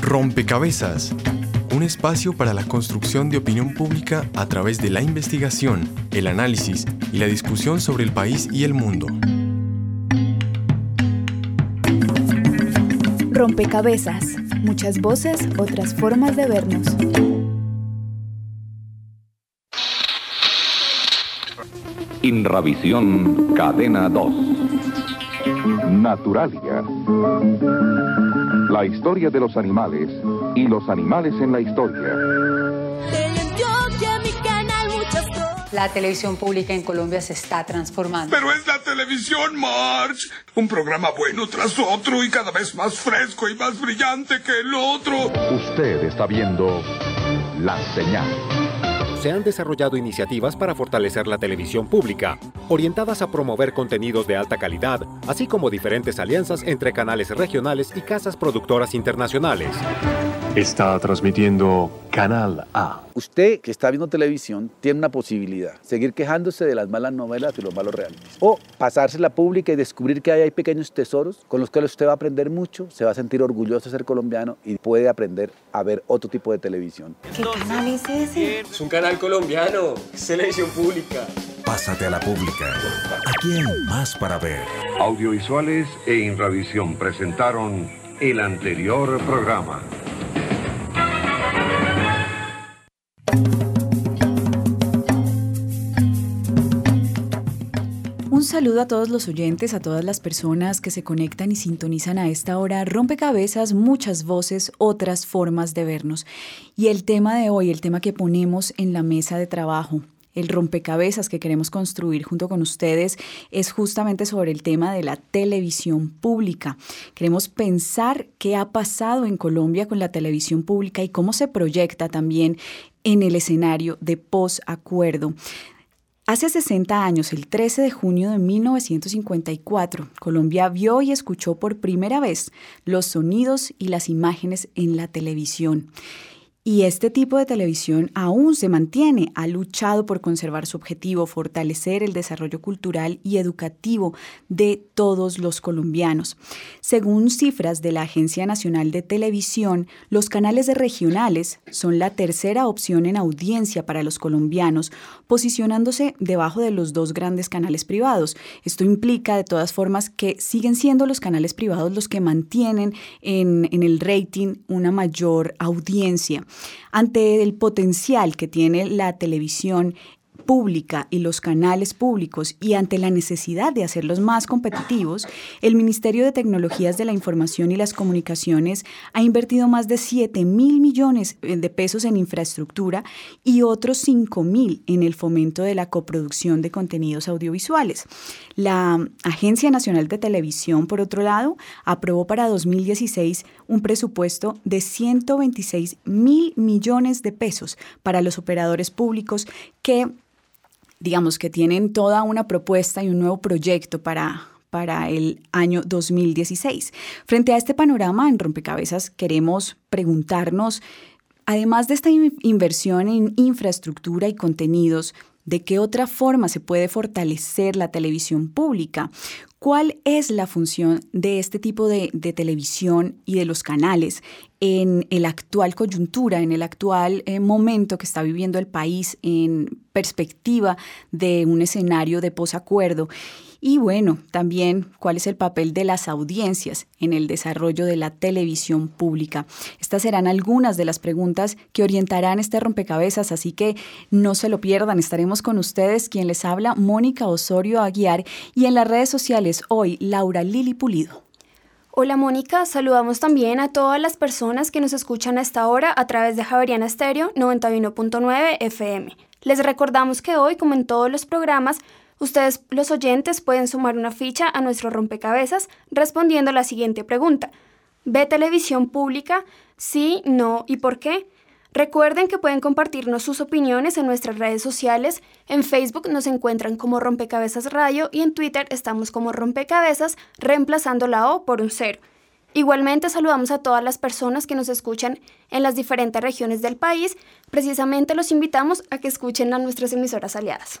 Rompecabezas, un espacio para la construcción de opinión pública a través de la investigación, el análisis y la discusión sobre el país y el mundo. Rompecabezas, muchas voces, otras formas de vernos. Inravisión Cadena 2. Naturalia. La historia de los animales y los animales en la historia. La televisión pública en Colombia se está transformando. Pero es la televisión, March. Un programa bueno tras otro y cada vez más fresco y más brillante que el otro. Usted está viendo La Señal se han desarrollado iniciativas para fortalecer la televisión pública, orientadas a promover contenidos de alta calidad, así como diferentes alianzas entre canales regionales y casas productoras internacionales. Está transmitiendo Canal A. Usted que está viendo televisión tiene una posibilidad, seguir quejándose de las malas novelas y los malos realities. O pasarse la pública y descubrir que hay pequeños tesoros con los cuales usted va a aprender mucho, se va a sentir orgulloso de ser colombiano y puede aprender a ver otro tipo de televisión. ¿Qué canal es ese? Es un canal colombiano, es televisión pública. Pásate a la pública. Aquí hay más para ver. Audiovisuales e Inravisión presentaron el anterior programa. Un saludo a todos los oyentes, a todas las personas que se conectan y sintonizan a esta hora. Rompecabezas, muchas voces, otras formas de vernos. Y el tema de hoy, el tema que ponemos en la mesa de trabajo, el rompecabezas que queremos construir junto con ustedes es justamente sobre el tema de la televisión pública. Queremos pensar qué ha pasado en Colombia con la televisión pública y cómo se proyecta también en el escenario de posacuerdo. Hace 60 años, el 13 de junio de 1954, Colombia vio y escuchó por primera vez los sonidos y las imágenes en la televisión. Y este tipo de televisión aún se mantiene, ha luchado por conservar su objetivo, fortalecer el desarrollo cultural y educativo de todos los colombianos. Según cifras de la Agencia Nacional de Televisión, los canales regionales son la tercera opción en audiencia para los colombianos, posicionándose debajo de los dos grandes canales privados. Esto implica de todas formas que siguen siendo los canales privados los que mantienen en, en el rating una mayor audiencia. Ante el potencial que tiene la televisión pública y los canales públicos y ante la necesidad de hacerlos más competitivos, el Ministerio de Tecnologías de la Información y las Comunicaciones ha invertido más de 7 mil millones de pesos en infraestructura y otros 5 mil en el fomento de la coproducción de contenidos audiovisuales. La Agencia Nacional de Televisión, por otro lado, aprobó para 2016 un presupuesto de 126 mil millones de pesos para los operadores públicos que digamos que tienen toda una propuesta y un nuevo proyecto para, para el año 2016. Frente a este panorama en rompecabezas queremos preguntarnos, además de esta inversión en infraestructura y contenidos, ¿De qué otra forma se puede fortalecer la televisión pública? ¿Cuál es la función de este tipo de, televisión y de los canales en la actual coyuntura, en el actual eh, momento que está viviendo el país en perspectiva de un escenario de posacuerdo? Y bueno, también cuál es el papel de las audiencias en el desarrollo de la televisión pública. Estas serán algunas de las preguntas que orientarán este rompecabezas, así que no se lo pierdan. Estaremos con ustedes, quien les habla, Mónica Osorio Aguiar, y en las redes sociales hoy, Laura Lili Pulido. Hola Mónica, saludamos también a todas las personas que nos escuchan a esta hora a través de Javeriana Estéreo 91.9 FM. Les recordamos que hoy, como en todos los programas, Ustedes, los oyentes, pueden sumar una ficha a nuestro rompecabezas respondiendo la siguiente pregunta. ¿Ve televisión pública? Sí, no y por qué? Recuerden que pueden compartirnos sus opiniones en nuestras redes sociales. En Facebook nos encuentran como Rompecabezas Radio y en Twitter estamos como Rompecabezas, reemplazando la O por un cero. Igualmente saludamos a todas las personas que nos escuchan en las diferentes regiones del país. Precisamente los invitamos a que escuchen a nuestras emisoras aliadas.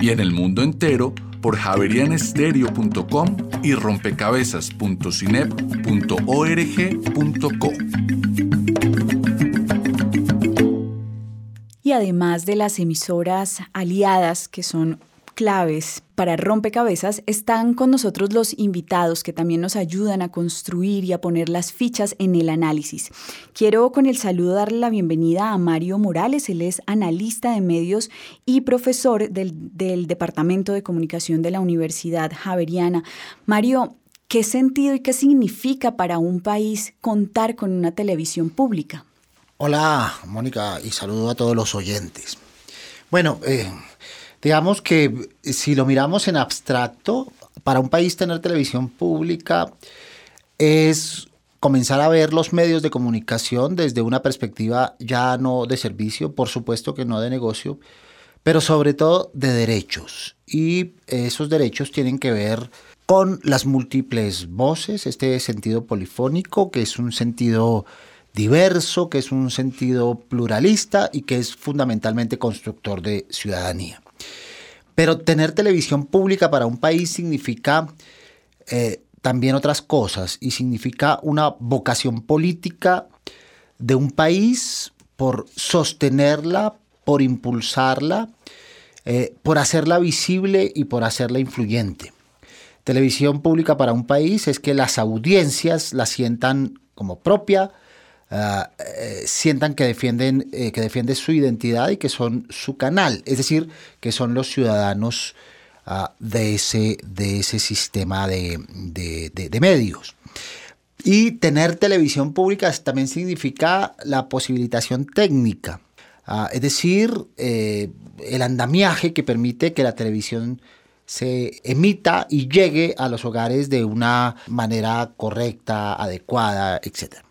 Y en el mundo entero por javerianestereo.com y rompecabezas.cinep.org.co. Y además de las emisoras aliadas que son claves para rompecabezas están con nosotros los invitados que también nos ayudan a construir y a poner las fichas en el análisis. Quiero con el saludo darle la bienvenida a Mario Morales, él es analista de medios y profesor del, Departamento de Comunicación de la Universidad Javeriana. Mario, ¿qué sentido y qué significa para un país contar con una televisión pública? Hola, Mónica, y saludo a todos los oyentes. Bueno, eh, Digamos que si lo miramos en abstracto, para un país tener televisión pública es comenzar a ver los medios de comunicación desde una perspectiva ya no de servicio, por supuesto que no de negocio, pero sobre todo de derechos. Y esos derechos tienen que ver con las múltiples voces, este sentido polifónico, que es un sentido diverso, que es un sentido pluralista y que es fundamentalmente constructor de ciudadanía. Pero tener televisión pública para un país significa eh, también otras cosas y significa una vocación política de un país por sostenerla, por impulsarla, eh, por hacerla visible y por hacerla influyente. Televisión pública para un país es que las audiencias la sientan como propia, Ah, eh, sientan que defienden eh, que defiende su identidad y que son su canal, es decir, que son los ciudadanos ah, de, ese, de ese sistema de, medios. Y tener televisión pública también significa la posibilitación técnica, ah, es decir, eh, el andamiaje que permite que la televisión se emita y llegue a los hogares de una manera correcta, adecuada, etc.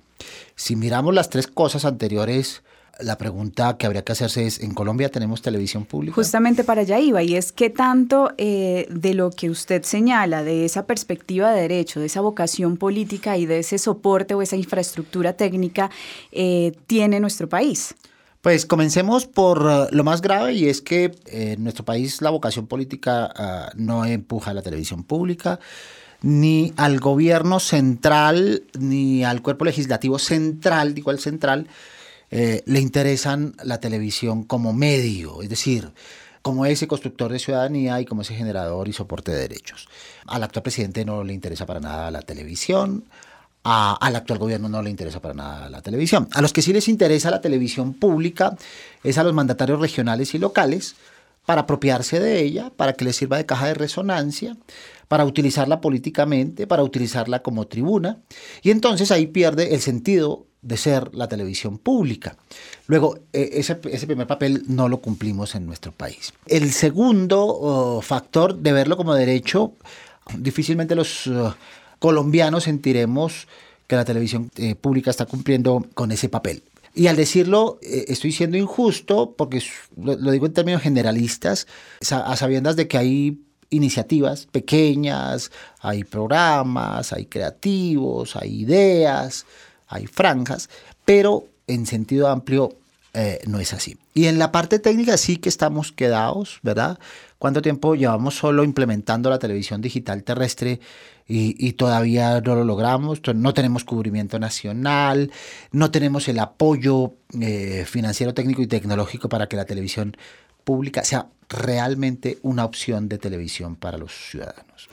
Si miramos las tres cosas anteriores, la pregunta que habría que hacerse es, ¿en Colombia tenemos televisión pública? Justamente para allá iba, y es qué tanto eh, de lo que usted señala, de esa perspectiva de derecho, de esa vocación política y de ese soporte o esa infraestructura técnica eh, tiene nuestro país. Pues comencemos por uh, lo más grave y es que en nuestro país la vocación política uh, no empuja a la televisión pública ni al gobierno central, ni al cuerpo legislativo central, digo al central, eh, le interesan la televisión como medio, es decir, como ese constructor de ciudadanía y como ese generador y soporte de derechos. Al actual presidente no le interesa para nada la televisión, al actual gobierno no le interesa para nada la televisión. A los que sí les interesa la televisión pública es a los mandatarios regionales y locales para apropiarse de ella, para que les sirva de caja de resonancia, para utilizarla políticamente, para utilizarla como tribuna, y entonces ahí pierde el sentido de ser la televisión pública. Luego, e, ese, primer papel no lo cumplimos en nuestro país. El segundo oh, factor de verlo como derecho, difícilmente los oh, colombianos sentiremos que la televisión eh, pública está cumpliendo con ese papel. Y al decirlo, eh, estoy siendo injusto porque lo, lo, digo en términos generalistas, a sabiendas de que hay iniciativas pequeñas, hay programas, hay creativos, hay ideas, hay franjas, pero en sentido amplio eh, no es así. Y en la parte técnica sí que estamos quedados, ¿verdad? ¿Cuánto tiempo llevamos solo implementando la televisión digital terrestre y, todavía no lo logramos? No tenemos cubrimiento nacional, no tenemos el apoyo eh, financiero, técnico y tecnológico para que la televisión pública sea realmente una opción de televisión para los ciudadanos.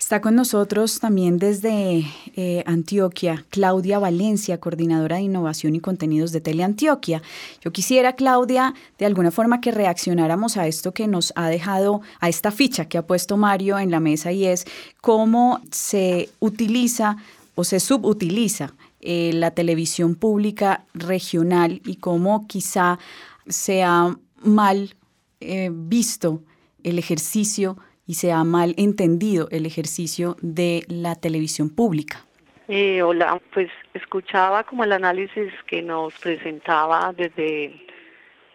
Está con nosotros también desde eh, Antioquia Claudia Valencia, coordinadora de innovación y contenidos de Teleantioquia. Yo quisiera, Claudia, de alguna forma que reaccionáramos a esto que nos ha dejado, a esta ficha que ha puesto Mario en la mesa y es cómo se utiliza o se subutiliza eh, la televisión pública regional y cómo quizá sea mal eh, visto el ejercicio y se ha mal entendido el ejercicio de la televisión pública. Eh, hola, pues escuchaba como el análisis que nos presentaba desde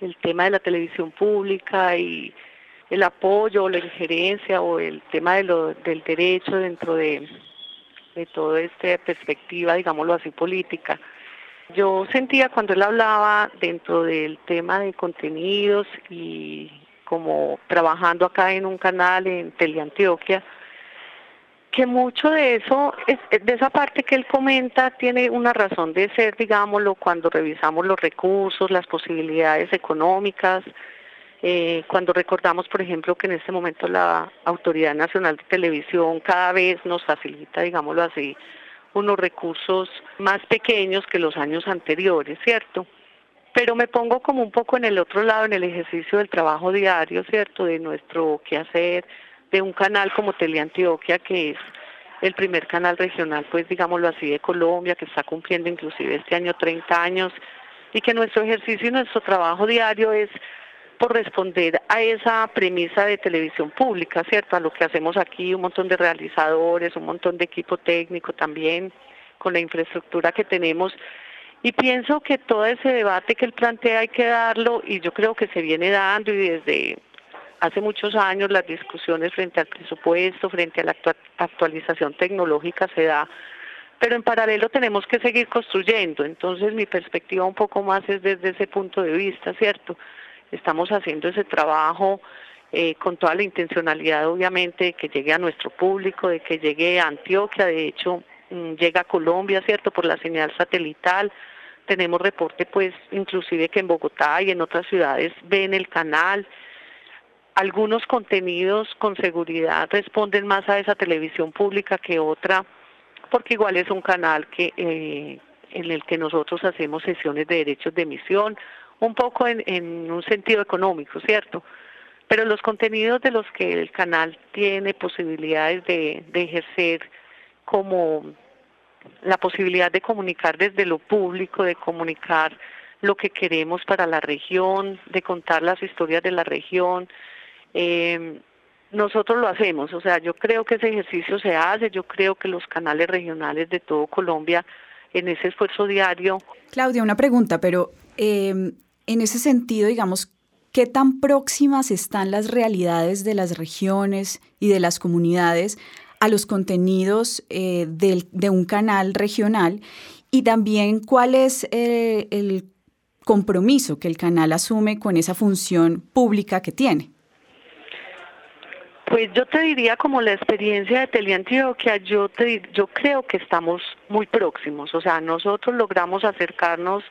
el tema de la televisión pública y el apoyo o la injerencia o el tema de lo, del derecho dentro de, de toda esta perspectiva, digámoslo así, política. Yo sentía cuando él hablaba dentro del tema de contenidos y como trabajando acá en un canal en Teleantioquia, que mucho de eso, de esa parte que él comenta, tiene una razón de ser, digámoslo, cuando revisamos los recursos, las posibilidades económicas, eh, cuando recordamos, por ejemplo, que en este momento la Autoridad Nacional de Televisión cada vez nos facilita, digámoslo así, unos recursos más pequeños que los años anteriores, ¿cierto? Pero me pongo como un poco en el otro lado, en el ejercicio del trabajo diario, ¿cierto? De nuestro quehacer, de un canal como Teleantioquia, que es el primer canal regional, pues digámoslo así, de Colombia, que está cumpliendo inclusive este año 30 años, y que nuestro ejercicio y nuestro trabajo diario es por responder a esa premisa de televisión pública, ¿cierto? A lo que hacemos aquí, un montón de realizadores, un montón de equipo técnico también, con la infraestructura que tenemos. Y pienso que todo ese debate que él plantea hay que darlo y yo creo que se viene dando y desde hace muchos años las discusiones frente al presupuesto, frente a la actualización tecnológica se da, pero en paralelo tenemos que seguir construyendo. Entonces mi perspectiva un poco más es desde ese punto de vista, ¿cierto? Estamos haciendo ese trabajo eh, con toda la intencionalidad, obviamente, de que llegue a nuestro público, de que llegue a Antioquia, de hecho, mm, llega a Colombia, ¿cierto?, por la señal satelital. Tenemos reporte, pues, inclusive que en Bogotá y en otras ciudades ven el canal algunos contenidos con seguridad responden más a esa televisión pública que otra, porque igual es un canal que eh, en el que nosotros hacemos sesiones de derechos de emisión, un poco en, un sentido económico, ¿cierto? Pero los contenidos de los que el canal tiene posibilidades de, ejercer como la posibilidad de comunicar desde lo público, de comunicar lo que queremos para la región, de contar las historias de la región, eh, nosotros lo hacemos, o sea, yo creo que ese ejercicio se hace, yo creo que los canales regionales de todo Colombia en ese esfuerzo diario. Claudia, una pregunta, pero em, en ese sentido, digamos, ¿qué tan próximas están las realidades de las regiones y de las comunidades a los contenidos eh, de un canal regional? Y también, ¿cuál es eh, el compromiso que el canal asume con esa función pública que tiene? Pues yo te diría como la experiencia de Teleantioquia, yo te yo creo que estamos muy próximos, o sea, nosotros logramos acercarnos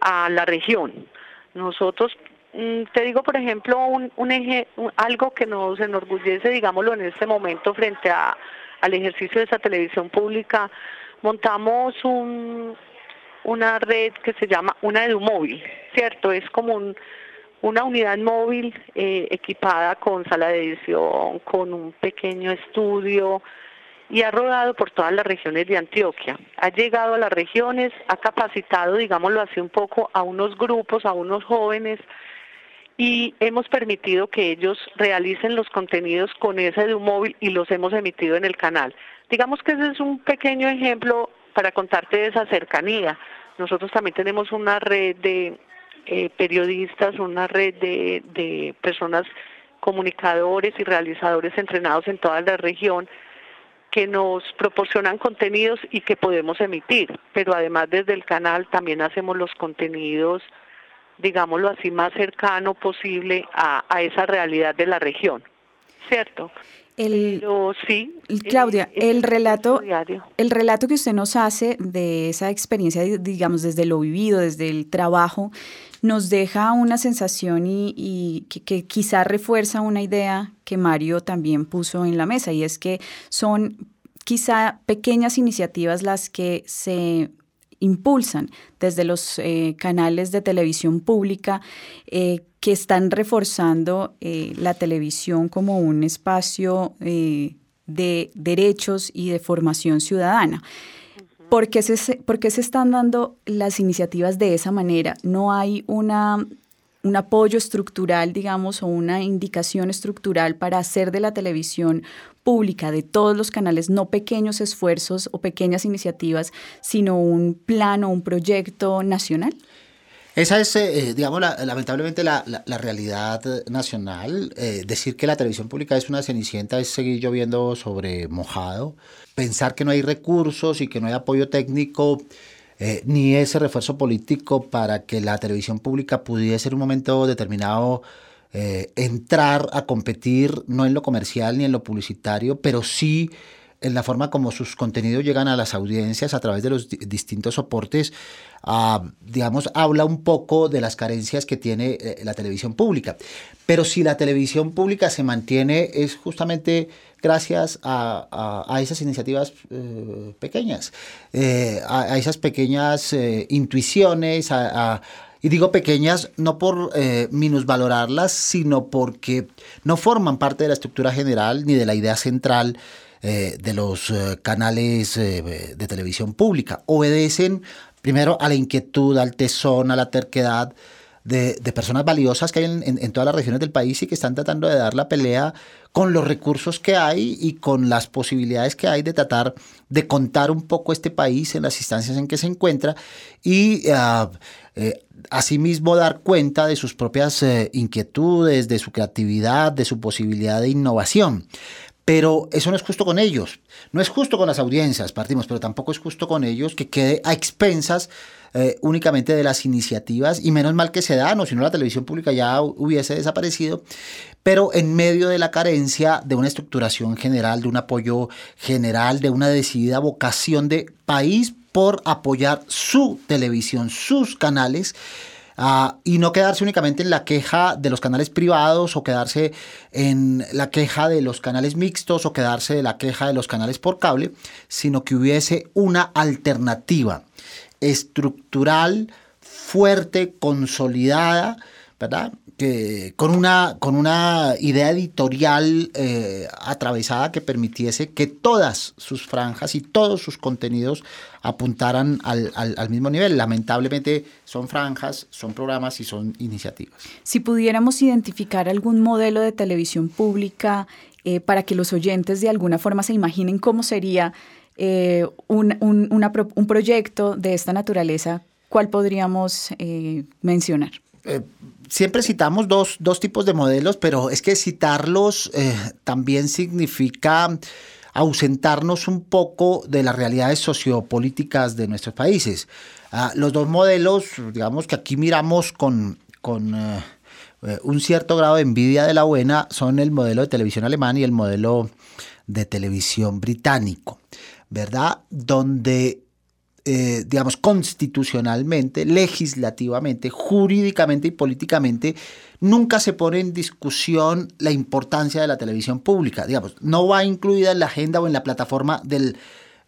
a la región. Nosotros mm, te digo, por ejemplo, un, un eje, algo que nos enorgullece, digámoslo, en este momento frente a, al ejercicio de esa televisión pública, montamos un, una red que se llama una EduMóvil, ¿cierto? Es como un, una unidad móvil eh, equipada con sala de edición, con un pequeño estudio y ha rodado por todas las regiones de Antioquia. Ha llegado a las regiones, ha capacitado, digámoslo así un poco, a unos grupos, a unos jóvenes y hemos permitido que ellos realicen los contenidos con ese de un móvil y los hemos emitido en el canal. Digamos que ese es un pequeño ejemplo para contarte de esa cercanía. Nosotros también tenemos una red de eh, periodistas, una red de, de personas comunicadores y realizadores entrenados en toda la región que nos proporcionan contenidos y que podemos emitir, pero además desde el canal también hacemos los contenidos, digámoslo así, más cercano posible a, a esa realidad de la región, ¿cierto? El, sí, Claudia, el relato, el relato que usted nos hace de esa experiencia, digamos, desde lo vivido, desde el trabajo, nos deja una sensación y, que, que, quizá refuerza una idea que Mario también puso en la mesa, y es que son quizá pequeñas iniciativas las que se impulsan desde los eh, canales de televisión pública eh, que están reforzando eh, la televisión como un espacio de derechos y de formación ciudadana. ¿Por qué, se, ¿Por qué se están dando las iniciativas de esa manera? No hay una un apoyo estructural, digamos, o una indicación estructural para hacer de la televisión pública, de todos los canales, no pequeños esfuerzos o pequeñas iniciativas, sino un plan o un proyecto nacional? Esa es, eh, digamos, lamentablemente la, realidad nacional. Eh, decir que la televisión pública es una cenicienta es seguir lloviendo sobre mojado. Pensar que no hay recursos y que no hay apoyo técnico eh, ni ese refuerzo político para que la televisión pública pudiese en un momento determinado entrar a competir, no en lo comercial ni en lo publicitario, pero sí en la forma como sus contenidos llegan a las audiencias a través de los distintos soportes, ah, digamos, habla un poco de las carencias que tiene eh, la televisión pública. Pero si la televisión pública se mantiene es justamente gracias a, esas iniciativas eh, pequeñas, eh, a, esas pequeñas intuiciones, y digo pequeñas no por minusvalorarlas, sino porque no forman parte de la estructura general ni de la idea central eh, de los eh, canales eh, de televisión pública. Obedecen primero a la inquietud, al tesón, a la terquedad de, personas valiosas que hay en, todas las regiones del país y que están tratando de dar la pelea con los recursos que hay y con las posibilidades que hay de tratar de contar un poco este país en las instancias en que se encuentra y ah, asimismo dar cuenta de sus propias inquietudes, de su creatividad, de su posibilidad de innovación. Pero eso no es justo con ellos. No es justo con las audiencias, partimos, pero tampoco es justo con ellos que quede a expensas eh, únicamente de las iniciativas, y menos mal que se dan, o si no la televisión pública ya hubiese desaparecido, pero en medio de la carencia de una estructuración general, de un apoyo general, de una decidida vocación de país por apoyar su televisión, sus canales, Ah, y no quedarse únicamente en la queja de los canales privados o quedarse en la queja de los canales mixtos o quedarse de la queja de los canales por cable, sino que hubiese una alternativa estructural, fuerte, consolidada, ¿verdad? Que, con, una, con una idea editorial eh, atravesada que permitiese que todas sus franjas y todos sus contenidos apuntaran al, mismo nivel. Lamentablemente son franjas, son programas y son iniciativas. Si pudiéramos identificar algún modelo de televisión pública eh, para que los oyentes de alguna forma se imaginen cómo sería eh, un, un, proyecto de esta naturaleza, ¿cuál podríamos mencionar? Eh, siempre citamos dos, tipos de modelos, pero es que citarlos eh, también significa ausentarnos un poco de las realidades sociopolíticas de nuestros países. Ah, los dos modelos, digamos que aquí miramos con, con eh, un cierto grado de envidia de la buena, son el modelo de televisión alemán y el modelo de televisión británico, ¿verdad? Donde eh, digamos, constitucionalmente, legislativamente, jurídicamente y políticamente, nunca se pone en discusión la importancia de la televisión pública. Digamos, no va incluida en la agenda o en la plataforma del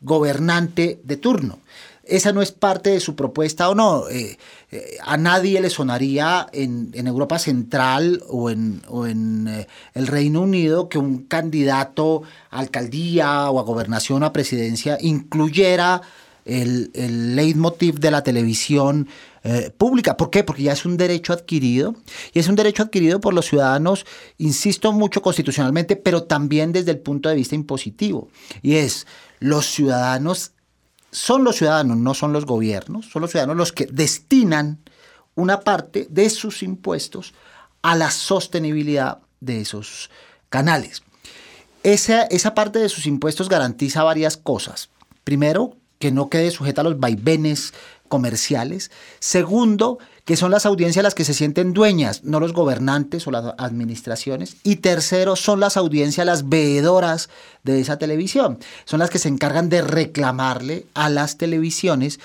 gobernante de turno. Esa no es parte de su propuesta o no. Eh, eh, a nadie le sonaría en, Europa Central o en, o en el Reino Unido que un candidato a alcaldía o a gobernación o a presidencia incluyera el, el leitmotiv de la televisión eh, pública. ¿Por qué? Porque ya es un derecho adquirido y es un derecho adquirido por los ciudadanos, insisto mucho constitucionalmente, pero también desde el punto de vista impositivo. Y es, los ciudadanos son los ciudadanos, no son los gobiernos, son los ciudadanos los que destinan una parte de sus impuestos a la sostenibilidad de esos canales. Esa, esa parte de sus impuestos garantiza varias cosas. Primero, que no quede sujeta a los vaivenes comerciales. Segundo, que son las audiencias las que se sienten dueñas, no los gobernantes o las administraciones. Y tercero, son las audiencias las veedoras de esa televisión. Son las que se encargan de reclamarle a las televisiones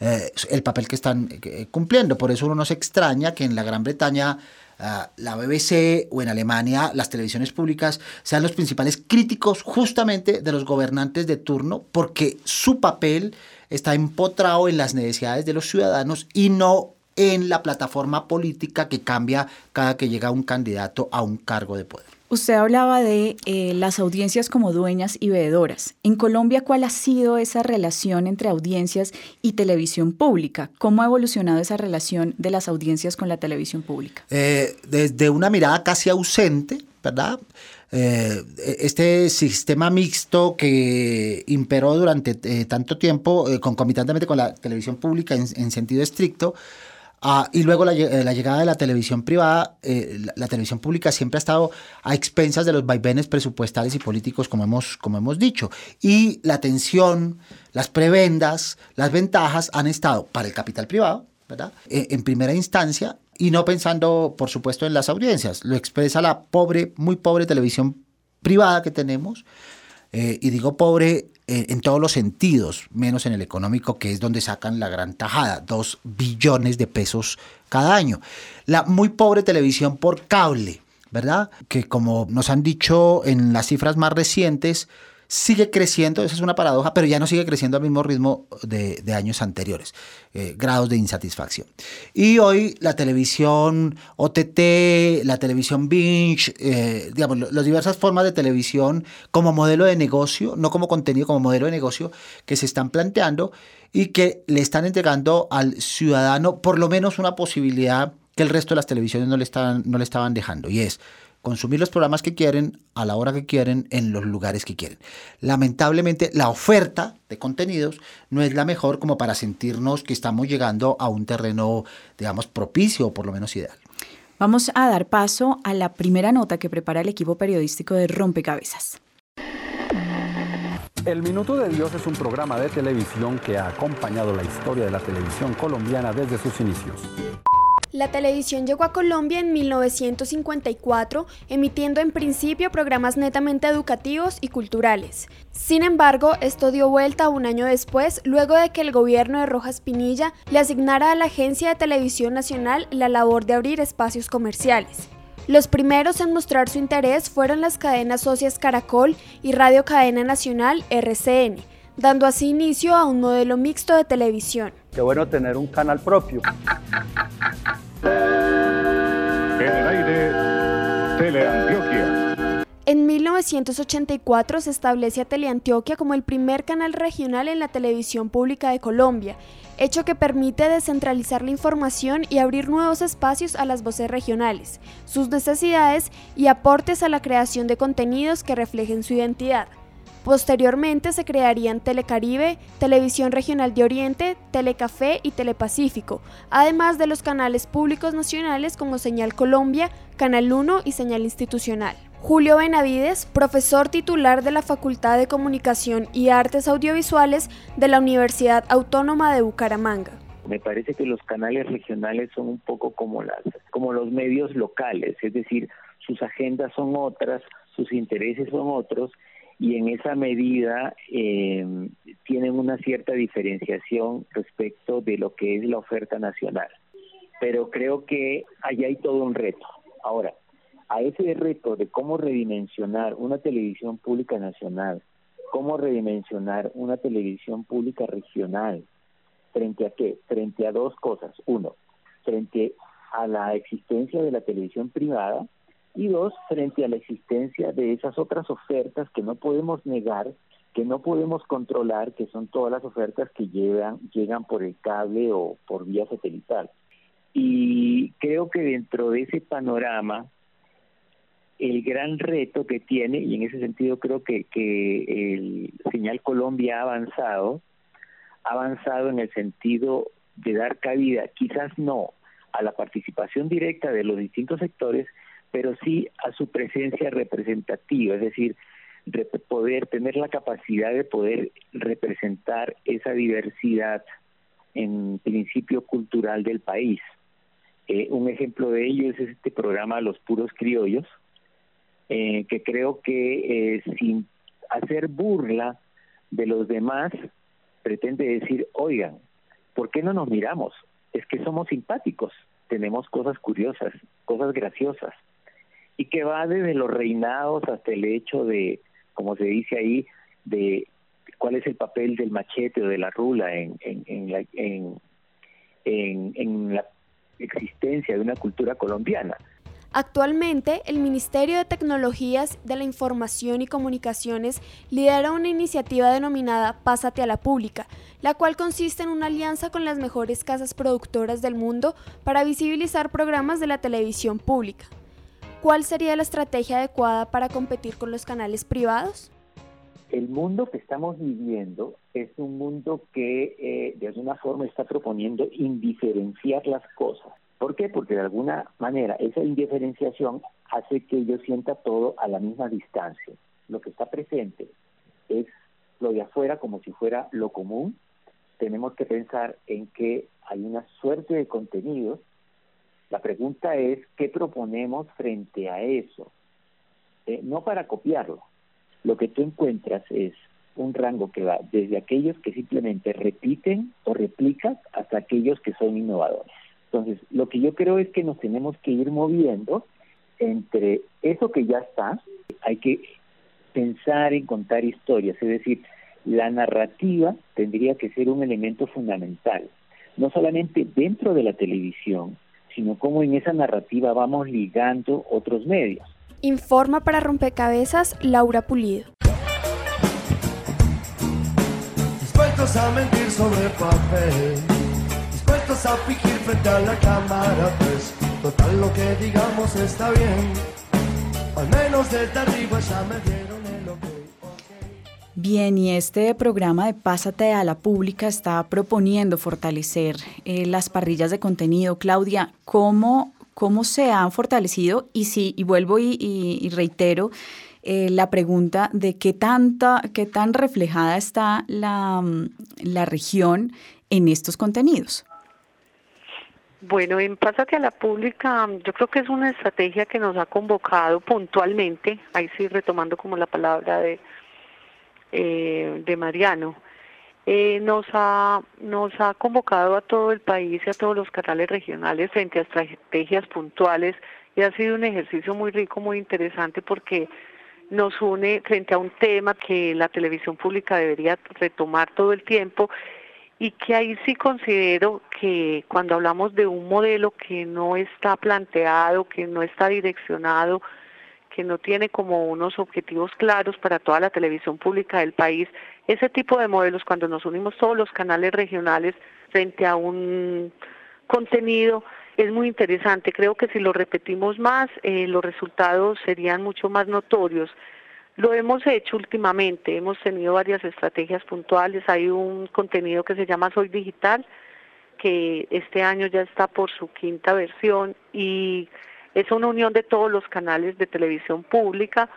eh, el papel que están eh, cumpliendo. Por eso uno no se extraña que en la Gran Bretaña la BBC o en Alemania las televisiones públicas sean los principales críticos justamente de los gobernantes de turno porque su papel está empotrado en las necesidades de los ciudadanos y no en la plataforma política que cambia cada que llega un candidato a un cargo de poder. Usted hablaba de eh, las audiencias como dueñas y veedoras. En Colombia, ¿cuál ha sido esa relación entre audiencias y televisión pública? ¿Cómo ha evolucionado esa relación de las audiencias con la televisión pública? Eh, desde una mirada casi ausente, ¿verdad? Eh, este sistema mixto que imperó durante tanto tiempo, concomitantemente con la televisión pública en sentido estricto, Ah, y luego la, eh, llegada de la televisión privada, eh, la, televisión pública siempre ha estado a expensas de los vaivenes presupuestales y políticos, como hemos, como hemos dicho. Y la atención, las prebendas, las ventajas han estado para el capital privado, ¿verdad? E, en primera instancia, y no pensando, por supuesto, en las audiencias. Lo expresa la pobre, muy pobre televisión privada que tenemos. Eh, y digo pobre en todos los sentidos, menos en el económico, que es donde sacan la gran tajada, dos billones de pesos cada año. La muy pobre televisión por cable, ¿verdad? Que como nos han dicho en las cifras más recientes, sigue creciendo, esa es una paradoja, pero ya no sigue creciendo al mismo ritmo de, años anteriores, eh, grados de insatisfacción. Y hoy la televisión OTT, la televisión binge, eh, digamos, las diversas formas de televisión como modelo de negocio, no como contenido, como modelo de negocio que se están planteando y que le están entregando al ciudadano por lo menos una posibilidad que el resto de las televisiones no le, estaban, no le estaban dejando, y es consumir los programas que quieren, a la hora que quieren, en los lugares que quieren. Lamentablemente, la oferta de contenidos no es la mejor como para sentirnos que estamos llegando a un terreno, digamos, propicio o por lo menos ideal. Vamos a dar paso a la primera nota que prepara el equipo periodístico de Rompecabezas. El Minuto de Dios es un programa de televisión que ha acompañado la historia de la televisión colombiana desde sus inicios. La televisión llegó a Colombia en 1954, emitiendo en principio programas netamente educativos y culturales. Sin embargo, esto dio vuelta un año después, luego de que el gobierno de Rojas Pinilla le asignara a la Agencia de Televisión Nacional la labor de abrir espacios comerciales. Los primeros en mostrar su interés fueron las cadenas socias Caracol y Radio Cadena Nacional RCN, dando así inicio a un modelo mixto de televisión. Qué bueno tener un canal propio. En el aire, Teleantioquia. En 1984 se establece a Teleantioquia como el primer canal regional en la televisión pública de Colombia, hecho que permite descentralizar la información y abrir nuevos espacios a las voces regionales, sus necesidades y aportes a la creación de contenidos que reflejen su identidad. Posteriormente se crearían Telecaribe, Televisión Regional de Oriente, Telecafé y Telepacífico, además de los canales públicos nacionales como Señal Colombia, Canal 1 y Señal Institucional. Julio Benavides, profesor titular de la Facultad de Comunicación y Artes Audiovisuales de la Universidad Autónoma de Bucaramanga. Me parece que los canales regionales son un poco como las como los medios locales, es decir, sus agendas son otras, sus intereses son otros y en esa medida eh, tienen una cierta diferenciación respecto de lo que es la oferta nacional. Pero creo que allá hay todo un reto. Ahora, a ese reto de cómo redimensionar una televisión pública nacional, cómo redimensionar una televisión pública regional, frente a qué? Frente a dos cosas. Uno, frente a la existencia de la televisión privada, y dos, frente a la existencia de esas otras ofertas que no podemos negar, que no podemos controlar, que son todas las ofertas que llegan, llegan por el cable o por vía satelital. Y creo que dentro de ese panorama, el gran reto que tiene, y en ese sentido creo que, que el Señal Colombia ha avanzado, ha avanzado en el sentido de dar cabida, quizás no a la participación directa de los distintos sectores, pero sí a su presencia representativa, es decir, poder tener la capacidad de poder representar esa diversidad en principio cultural del país. Eh, un ejemplo de ello es este programa Los Puros Criollos, eh, que creo que eh, sin hacer burla de los demás, pretende decir, oigan, ¿por qué no nos miramos? Es que somos simpáticos, tenemos cosas curiosas, cosas graciosas y que va desde los reinados hasta el hecho de, como se dice ahí, de cuál es el papel del machete o de la rula en, en, en, la, en, en la existencia de una cultura colombiana. Actualmente, el Ministerio de Tecnologías de la Información y Comunicaciones lidera una iniciativa denominada Pásate a la Pública, la cual consiste en una alianza con las mejores casas productoras del mundo para visibilizar programas de la televisión pública. ¿Cuál sería la estrategia adecuada para competir con los canales privados? El mundo que estamos viviendo es un mundo que eh, de alguna forma está proponiendo indiferenciar las cosas. ¿Por qué? Porque de alguna manera esa indiferenciación hace que yo sienta todo a la misma distancia. Lo que está presente es lo de afuera como si fuera lo común. Tenemos que pensar en que hay una suerte de contenidos. La pregunta es, ¿qué proponemos frente a eso? Eh, no para copiarlo. Lo que tú encuentras es un rango que va desde aquellos que simplemente repiten o replican hasta aquellos que son innovadores. Entonces, lo que yo creo es que nos tenemos que ir moviendo entre eso que ya está, hay que pensar en contar historias, es decir, la narrativa tendría que ser un elemento fundamental, no solamente dentro de la televisión, sino cómo en esa narrativa vamos ligando otros medios. Informa para Rompecabezas Laura Pulido. Dispuestos a mentir sobre papel a fingir frente a la cámara, pues total lo que digamos está bien. Al menos desde arriba ya me dieron. Bien, y este programa de Pásate a la Pública está proponiendo fortalecer eh, las parrillas de contenido. Claudia, ¿cómo, cómo se han fortalecido? Y sí, y vuelvo y, reitero, eh, la pregunta de qué tanta, qué tan reflejada está la, la región en estos contenidos. Bueno, en Pásate a la Pública, yo creo que es una estrategia que nos ha convocado puntualmente, ahí sí retomando como la palabra de, eh, de Mariano, eh, nos, ha, nos ha convocado a todo el país y a todos los canales regionales frente a estrategias puntuales y ha sido un ejercicio muy rico, muy interesante porque nos une frente a un tema que la televisión pública debería retomar todo el tiempo y que ahí sí considero que cuando hablamos de un modelo que no está planteado, que no está direccionado, que no tiene como unos objetivos claros para toda la televisión pública del país, ese tipo de modelos, cuando nos unimos todos los canales regionales frente a un contenido, es muy interesante. Creo que si lo repetimos más, eh, los resultados serían mucho más notorios. Lo hemos hecho últimamente, hemos tenido varias estrategias puntuales. Hay un contenido que se llama Soy Digital, que este año ya está por su quinta versión y es una unión de todos los canales de televisión pública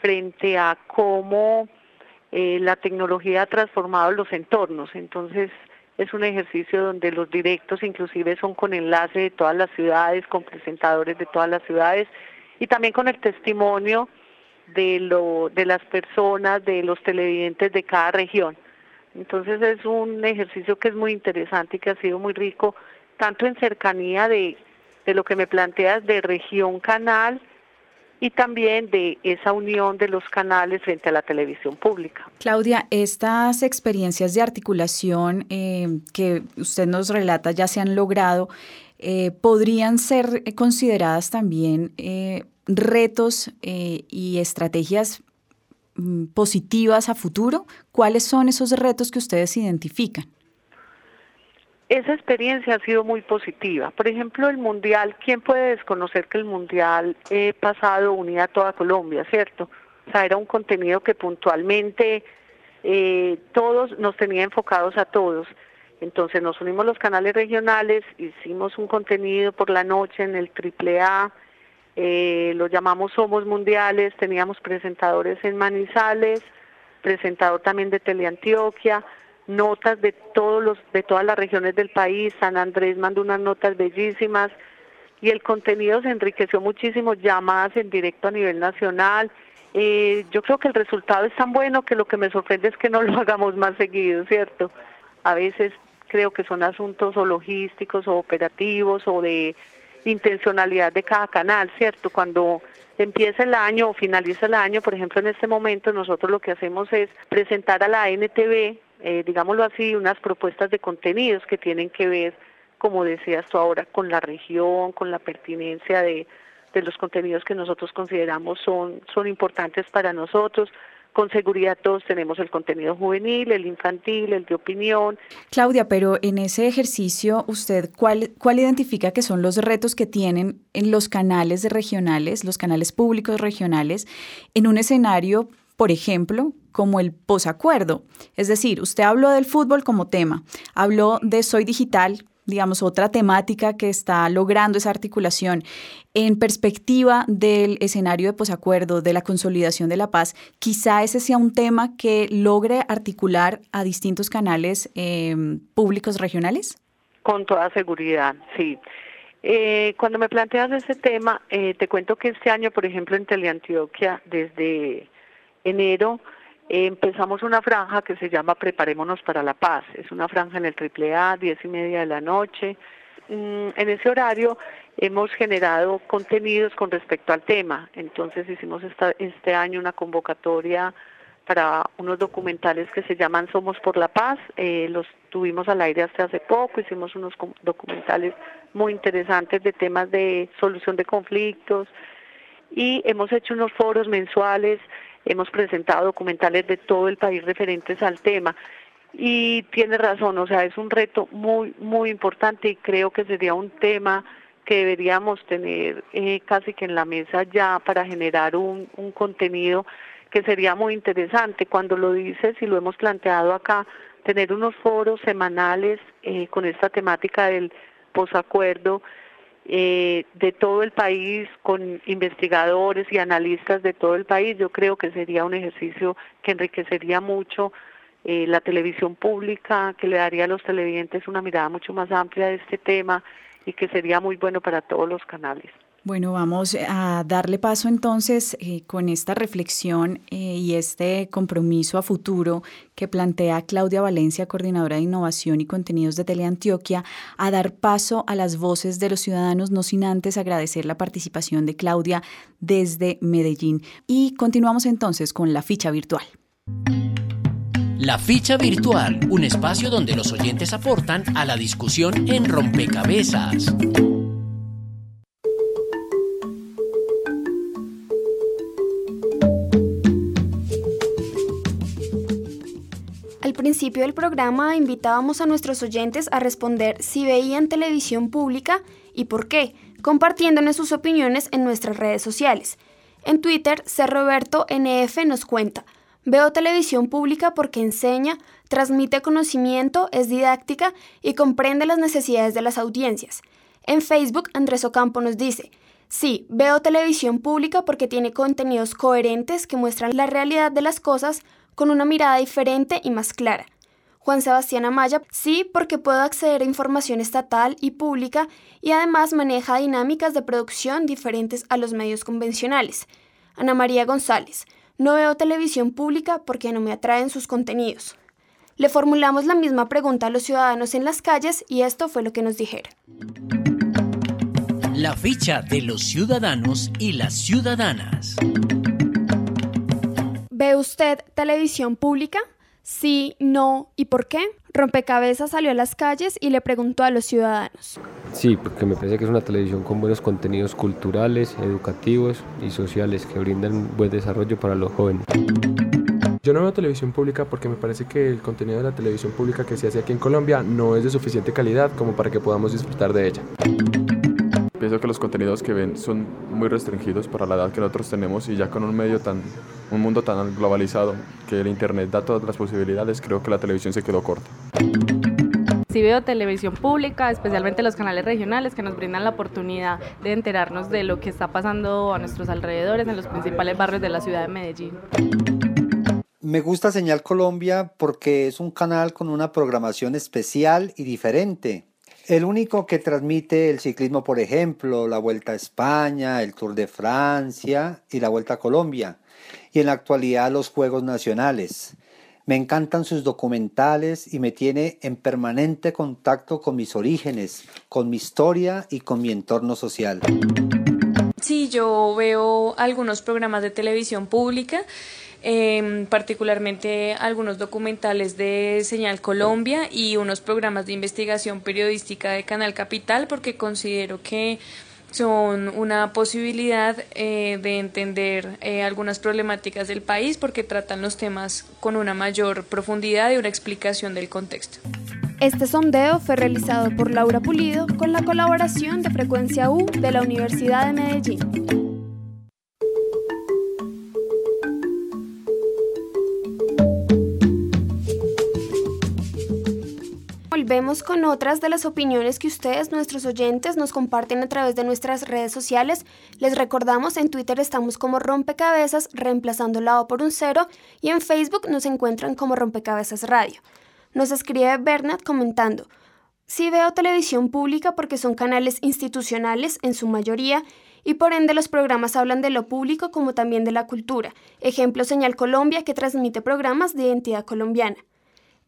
frente a cómo eh, la tecnología ha transformado los entornos. Entonces es un ejercicio donde los directos inclusive son con enlace de todas las ciudades, con presentadores de todas las ciudades y también con el testimonio de, lo, de las personas, de los televidentes de cada región. Entonces es un ejercicio que es muy interesante y que ha sido muy rico, tanto en cercanía de, de lo que me planteas de región canal y también de esa unión de los canales frente a la televisión pública. Claudia, estas experiencias de articulación eh, que usted nos relata ya se han logrado, eh, ¿podrían ser consideradas también eh, retos y estrategias mm, positivas a futuro? ¿Cuáles son esos retos que ustedes identifican? Esa experiencia ha sido muy positiva. Por ejemplo, el Mundial, ¿quién puede desconocer que el Mundial eh, pasado unía a toda Colombia, cierto? O sea, era un contenido que puntualmente eh, todos nos tenía enfocados a todos. Entonces nos unimos los canales regionales, hicimos un contenido por la noche en el AAA, eh, lo llamamos Somos Mundiales, teníamos presentadores en Manizales, presentador también de Teleantioquia, notas de todos los, de todas las regiones del país, San Andrés mandó unas notas bellísimas y el contenido se enriqueció muchísimo, llamadas en directo a nivel nacional. Eh, yo creo que el resultado es tan bueno que lo que me sorprende es que no lo hagamos más seguido, ¿cierto? A veces creo que son asuntos o logísticos o operativos o de intencionalidad de cada canal, ¿cierto? Cuando empieza el año o finaliza el año, por ejemplo, en este momento nosotros lo que hacemos es presentar a la NTV, eh, digámoslo así, unas propuestas de contenidos que tienen que ver, como decías tú ahora, con la región, con la pertinencia de, de los contenidos que nosotros consideramos son, son importantes para nosotros. Con seguridad todos tenemos el contenido juvenil, el infantil, el de opinión. Claudia, pero en ese ejercicio, ¿usted cuál, cuál identifica que son los retos que tienen en los canales regionales, los canales públicos regionales, en un escenario, por ejemplo, como el posacuerdo? Es decir, usted habló del fútbol como tema, habló de Soy Digital digamos, otra temática que está logrando esa articulación en perspectiva del escenario de posacuerdo, de la consolidación de la paz, quizá ese sea un tema que logre articular a distintos canales em, públicos regionales? Con toda seguridad, sí. Eh, cuando me planteas ese tema, eh, te cuento que este año, por ejemplo, en Teleantioquia, desde enero, empezamos una franja que se llama Preparémonos para la Paz. Es una franja en el AAA, diez y media de la noche. Mm, en ese horario hemos generado contenidos con respecto al tema. Entonces hicimos este año una convocatoria para unos documentales que se llaman Somos por la Paz. Eh, los tuvimos al aire hasta hace poco. Hicimos unos documentales muy interesantes de temas de solución de conflictos y hemos hecho unos foros mensuales hemos presentado documentales de todo el país referentes al tema. Y tiene razón, o sea, es un reto muy, muy importante y creo que sería un tema que deberíamos tener eh, casi que en la mesa ya para generar un, un contenido que sería muy interesante. Cuando lo dices y lo hemos planteado acá, tener unos foros semanales eh, con esta temática del posacuerdo eh, de todo el país, con investigadores y analistas de todo el país, yo creo que sería un ejercicio que enriquecería mucho eh, la televisión pública, que le daría a los televidentes una mirada mucho más amplia de este tema y que sería muy bueno para todos los canales. Bueno, vamos a darle paso entonces eh, con esta reflexión eh, y este compromiso a futuro que plantea Claudia Valencia, coordinadora de innovación y contenidos de Teleantioquia, a dar paso a las voces de los ciudadanos, no sin antes agradecer la participación de Claudia desde Medellín. Y continuamos entonces con la ficha virtual. La ficha virtual, un espacio donde los oyentes aportan a la discusión en rompecabezas. Principio del programa invitábamos a nuestros oyentes a responder si veían televisión pública y por qué, compartiéndonos sus opiniones en nuestras redes sociales. En Twitter, C. Roberto NF nos cuenta, veo televisión pública porque enseña, transmite conocimiento, es didáctica y comprende las necesidades de las audiencias. En Facebook, Andrés Ocampo nos dice, Sí, veo televisión pública porque tiene contenidos coherentes que muestran la realidad de las cosas con una mirada diferente y más clara. Juan Sebastián Amaya, sí, porque puedo acceder a información estatal y pública y además maneja dinámicas de producción diferentes a los medios convencionales. Ana María González, no veo televisión pública porque no me atraen sus contenidos. Le formulamos la misma pregunta a los ciudadanos en las calles y esto fue lo que nos dijeron. La ficha de los ciudadanos y las ciudadanas. ¿Ve usted televisión pública? Sí, no y por qué. Rompecabezas salió a las calles y le preguntó a los ciudadanos. Sí, porque me parece que es una televisión con buenos contenidos culturales, educativos y sociales que brindan buen desarrollo para los jóvenes. Yo no veo televisión pública porque me parece que el contenido de la televisión pública que se hace aquí en Colombia no es de suficiente calidad como para que podamos disfrutar de ella. Pienso que los contenidos que ven son muy restringidos para la edad que nosotros tenemos y ya con un medio tan, un mundo tan globalizado que el internet da todas las posibilidades, creo que la televisión se quedó corta. Sí veo televisión pública, especialmente los canales regionales que nos brindan la oportunidad de enterarnos de lo que está pasando a nuestros alrededores en los principales barrios de la ciudad de Medellín. Me gusta Señal Colombia porque es un canal con una programación especial y diferente el único que transmite el ciclismo, por ejemplo, la Vuelta a España, el Tour de Francia y la Vuelta a Colombia. Y en la actualidad los Juegos Nacionales. Me encantan sus documentales y me tiene en permanente contacto con mis orígenes, con mi historia y con mi entorno social. Sí, yo veo algunos programas de televisión pública eh, particularmente algunos documentales de Señal Colombia y unos programas de investigación periodística de Canal Capital, porque considero que son una posibilidad eh, de entender eh, algunas problemáticas del país porque tratan los temas con una mayor profundidad y una explicación del contexto. Este sondeo fue realizado por Laura Pulido con la colaboración de Frecuencia U de la Universidad de Medellín. Volvemos con otras de las opiniones que ustedes, nuestros oyentes, nos comparten a través de nuestras redes sociales. Les recordamos, en Twitter estamos como rompecabezas, reemplazando la O por un cero, y en Facebook nos encuentran como rompecabezas radio. Nos escribe Bernard comentando, sí veo televisión pública porque son canales institucionales en su mayoría y por ende los programas hablan de lo público como también de la cultura. Ejemplo Señal Colombia que transmite programas de identidad colombiana.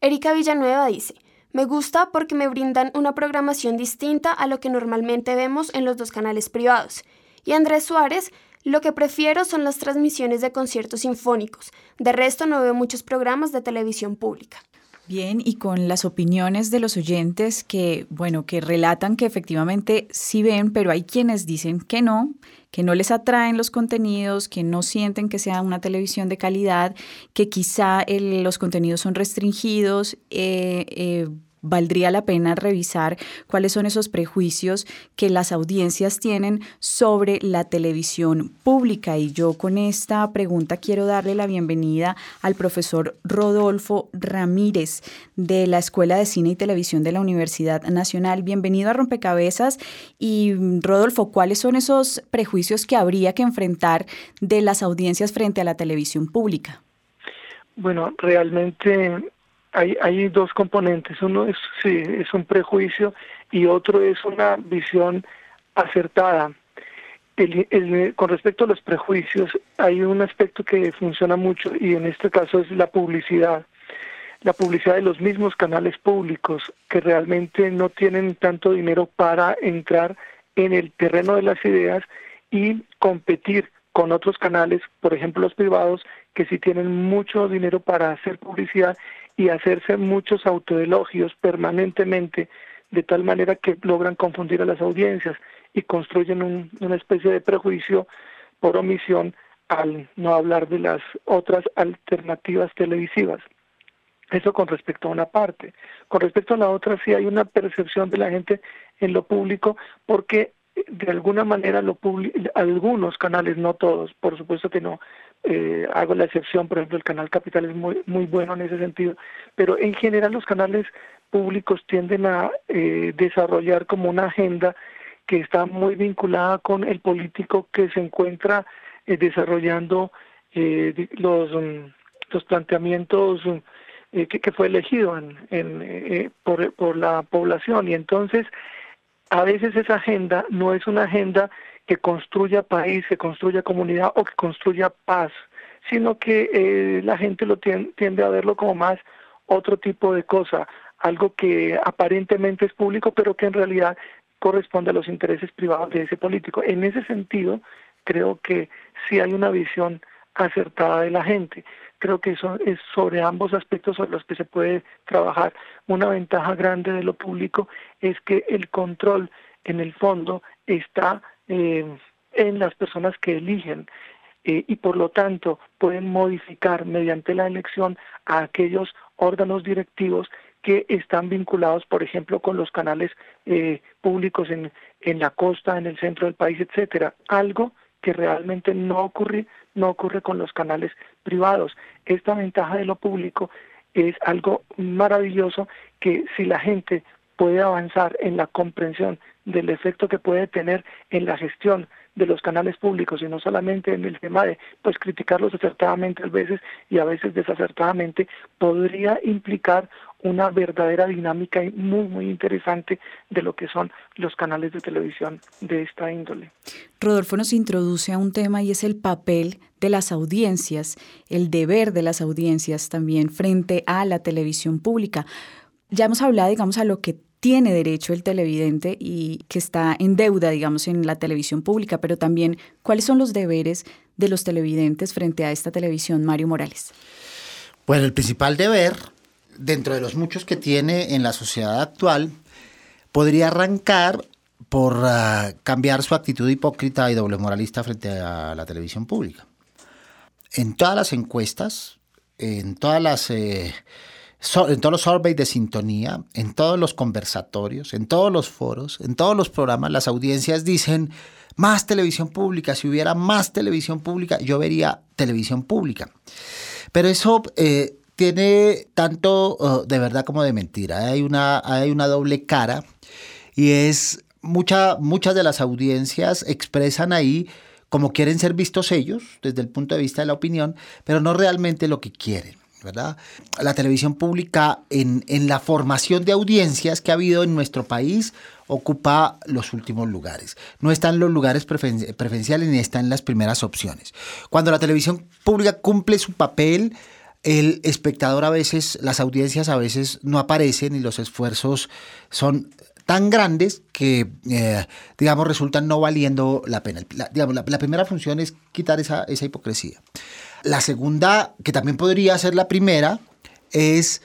Erika Villanueva dice, me gusta porque me brindan una programación distinta a lo que normalmente vemos en los dos canales privados. Y Andrés Suárez, lo que prefiero son las transmisiones de conciertos sinfónicos. De resto no veo muchos programas de televisión pública. Bien, y con las opiniones de los oyentes que, bueno, que relatan que efectivamente sí ven, pero hay quienes dicen que no, que no les atraen los contenidos, que no sienten que sea una televisión de calidad, que quizá los contenidos son restringidos. Eh, eh, valdría la pena revisar cuáles son esos prejuicios que las audiencias tienen sobre la televisión pública. Y yo con esta pregunta quiero darle la bienvenida al profesor Rodolfo Ramírez de la Escuela de Cine y Televisión de la Universidad Nacional. Bienvenido a Rompecabezas. Y Rodolfo, ¿cuáles son esos prejuicios que habría que enfrentar de las audiencias frente a la televisión pública? Bueno, realmente hay, hay dos componentes. Uno es, sí, es un prejuicio y otro es una visión acertada. con respecto a los prejuicios, hay un aspecto que funciona mucho y en este caso es la publicidad. La publicidad de los mismos canales públicos que realmente no tienen tanto dinero para entrar en el terreno de las ideas y competir con otros canales, por ejemplo los privados, que sí tienen mucho dinero para hacer publicidad y hacerse muchos autoelogios permanentemente de tal manera que logran confundir a las audiencias y construyen una especie de prejuicio por omisión al no hablar de las otras alternativas televisivas. Eso con respecto a una parte. Con respecto a la otra, sí hay una percepción de la gente en lo público porque de alguna manera lo algunos canales, no todos, por supuesto que no, eh, hago la excepción, por ejemplo, el canal Capital es muy, muy bueno en ese sentido, pero en general los canales públicos tienden a eh, desarrollar como una agenda que está muy vinculada con el político que se encuentra eh, desarrollando los, mm, los planteamientos mm, que, que, fue elegido en, en, por, por la población. Y entonces a veces esa agenda no es una agenda que construya país, que construya comunidad o que construya paz, sino que eh, la gente lo tiende, a verlo como más otro tipo de cosa, algo que aparentemente es público, pero que en realidad corresponde a los intereses privados de ese político. En ese sentido, creo que sí hay una visión acertada de la gente. Creo que eso es sobre ambos aspectos sobre los que se puede trabajar. Una ventaja grande de lo público es que el control en el fondo está eh, en las personas que eligen eh, y por lo tanto pueden modificar mediante la elección a aquellos órganos directivos que están vinculados, por ejemplo, con los canales eh, públicos en, en la costa, en el centro del país, etcétera. Algo que realmente no ocurre, no ocurre con los canales privados. Esta ventaja de lo público es algo maravilloso que si la gente puede avanzar en la comprensión del efecto que puede tener en la gestión de los canales públicos y no solamente en el tema de pues criticarlos acertadamente a veces y a veces desacertadamente podría implicar una verdadera dinámica muy muy interesante de lo que son los canales de televisión de esta índole. Rodolfo nos introduce a un tema y es el papel de las audiencias, el deber de las audiencias también frente a la televisión pública. Ya hemos hablado, digamos, a lo que tiene derecho el televidente y que está en deuda, digamos, en la televisión pública, pero también cuáles son los deberes de los televidentes frente a esta televisión, Mario Morales. Bueno, el principal deber, dentro de los muchos que tiene en la sociedad actual, podría arrancar por ah, cambiar su actitud hipócrita y doble moralista frente a la televisión pública. En todas las encuestas, en todas las eh, en todos los surveys de sintonía, en todos los conversatorios, en todos los foros, en todos los programas, las audiencias dicen más televisión pública. Si hubiera más televisión pública, yo vería televisión pública. Pero eso eh, tiene tanto uh, de verdad como de mentira. Hay una, hay una doble cara y es mucha, muchas de las audiencias expresan ahí como quieren ser vistos ellos, desde el punto de vista de la opinión, pero no realmente lo que quieren. La televisión pública en, la formación de audiencias que ha habido en nuestro país ocupa los últimos lugares. No está en los lugares preferenciales ni está en las primeras opciones. Cuando la televisión pública cumple su papel, el espectador a veces, las audiencias a veces no aparecen y los esfuerzos son tan grandes que, eh, digamos, resultan no valiendo la pena. La, digamos, la, primera función es quitar esa, esa hipocresía. La segunda, que también podría ser la primera, es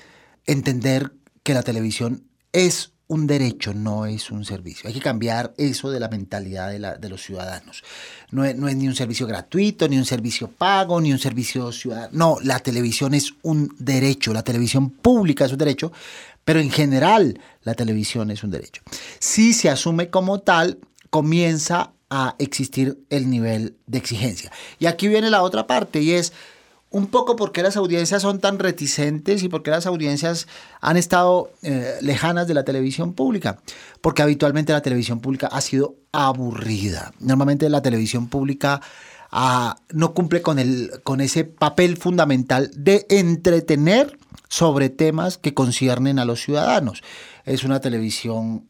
entender que la televisión es un derecho, no es un servicio. Hay que cambiar eso de la mentalidad de, los ciudadanos. No es, ni un servicio gratuito, ni un servicio pago, ni un servicio ciudadano. No, la televisión es un derecho, la televisión pública es un derecho, pero en general la televisión es un derecho. Si se asume como tal, comienza a existir el nivel de exigencia. Y aquí viene la otra parte y es un poco por qué las audiencias son tan reticentes y por qué las audiencias han estado eh, lejanas de la televisión pública. Porque habitualmente la televisión pública ha sido aburrida. Normalmente la televisión pública ah, no cumple con, el, con ese papel fundamental de entretener sobre temas que conciernen a los ciudadanos. Es una televisión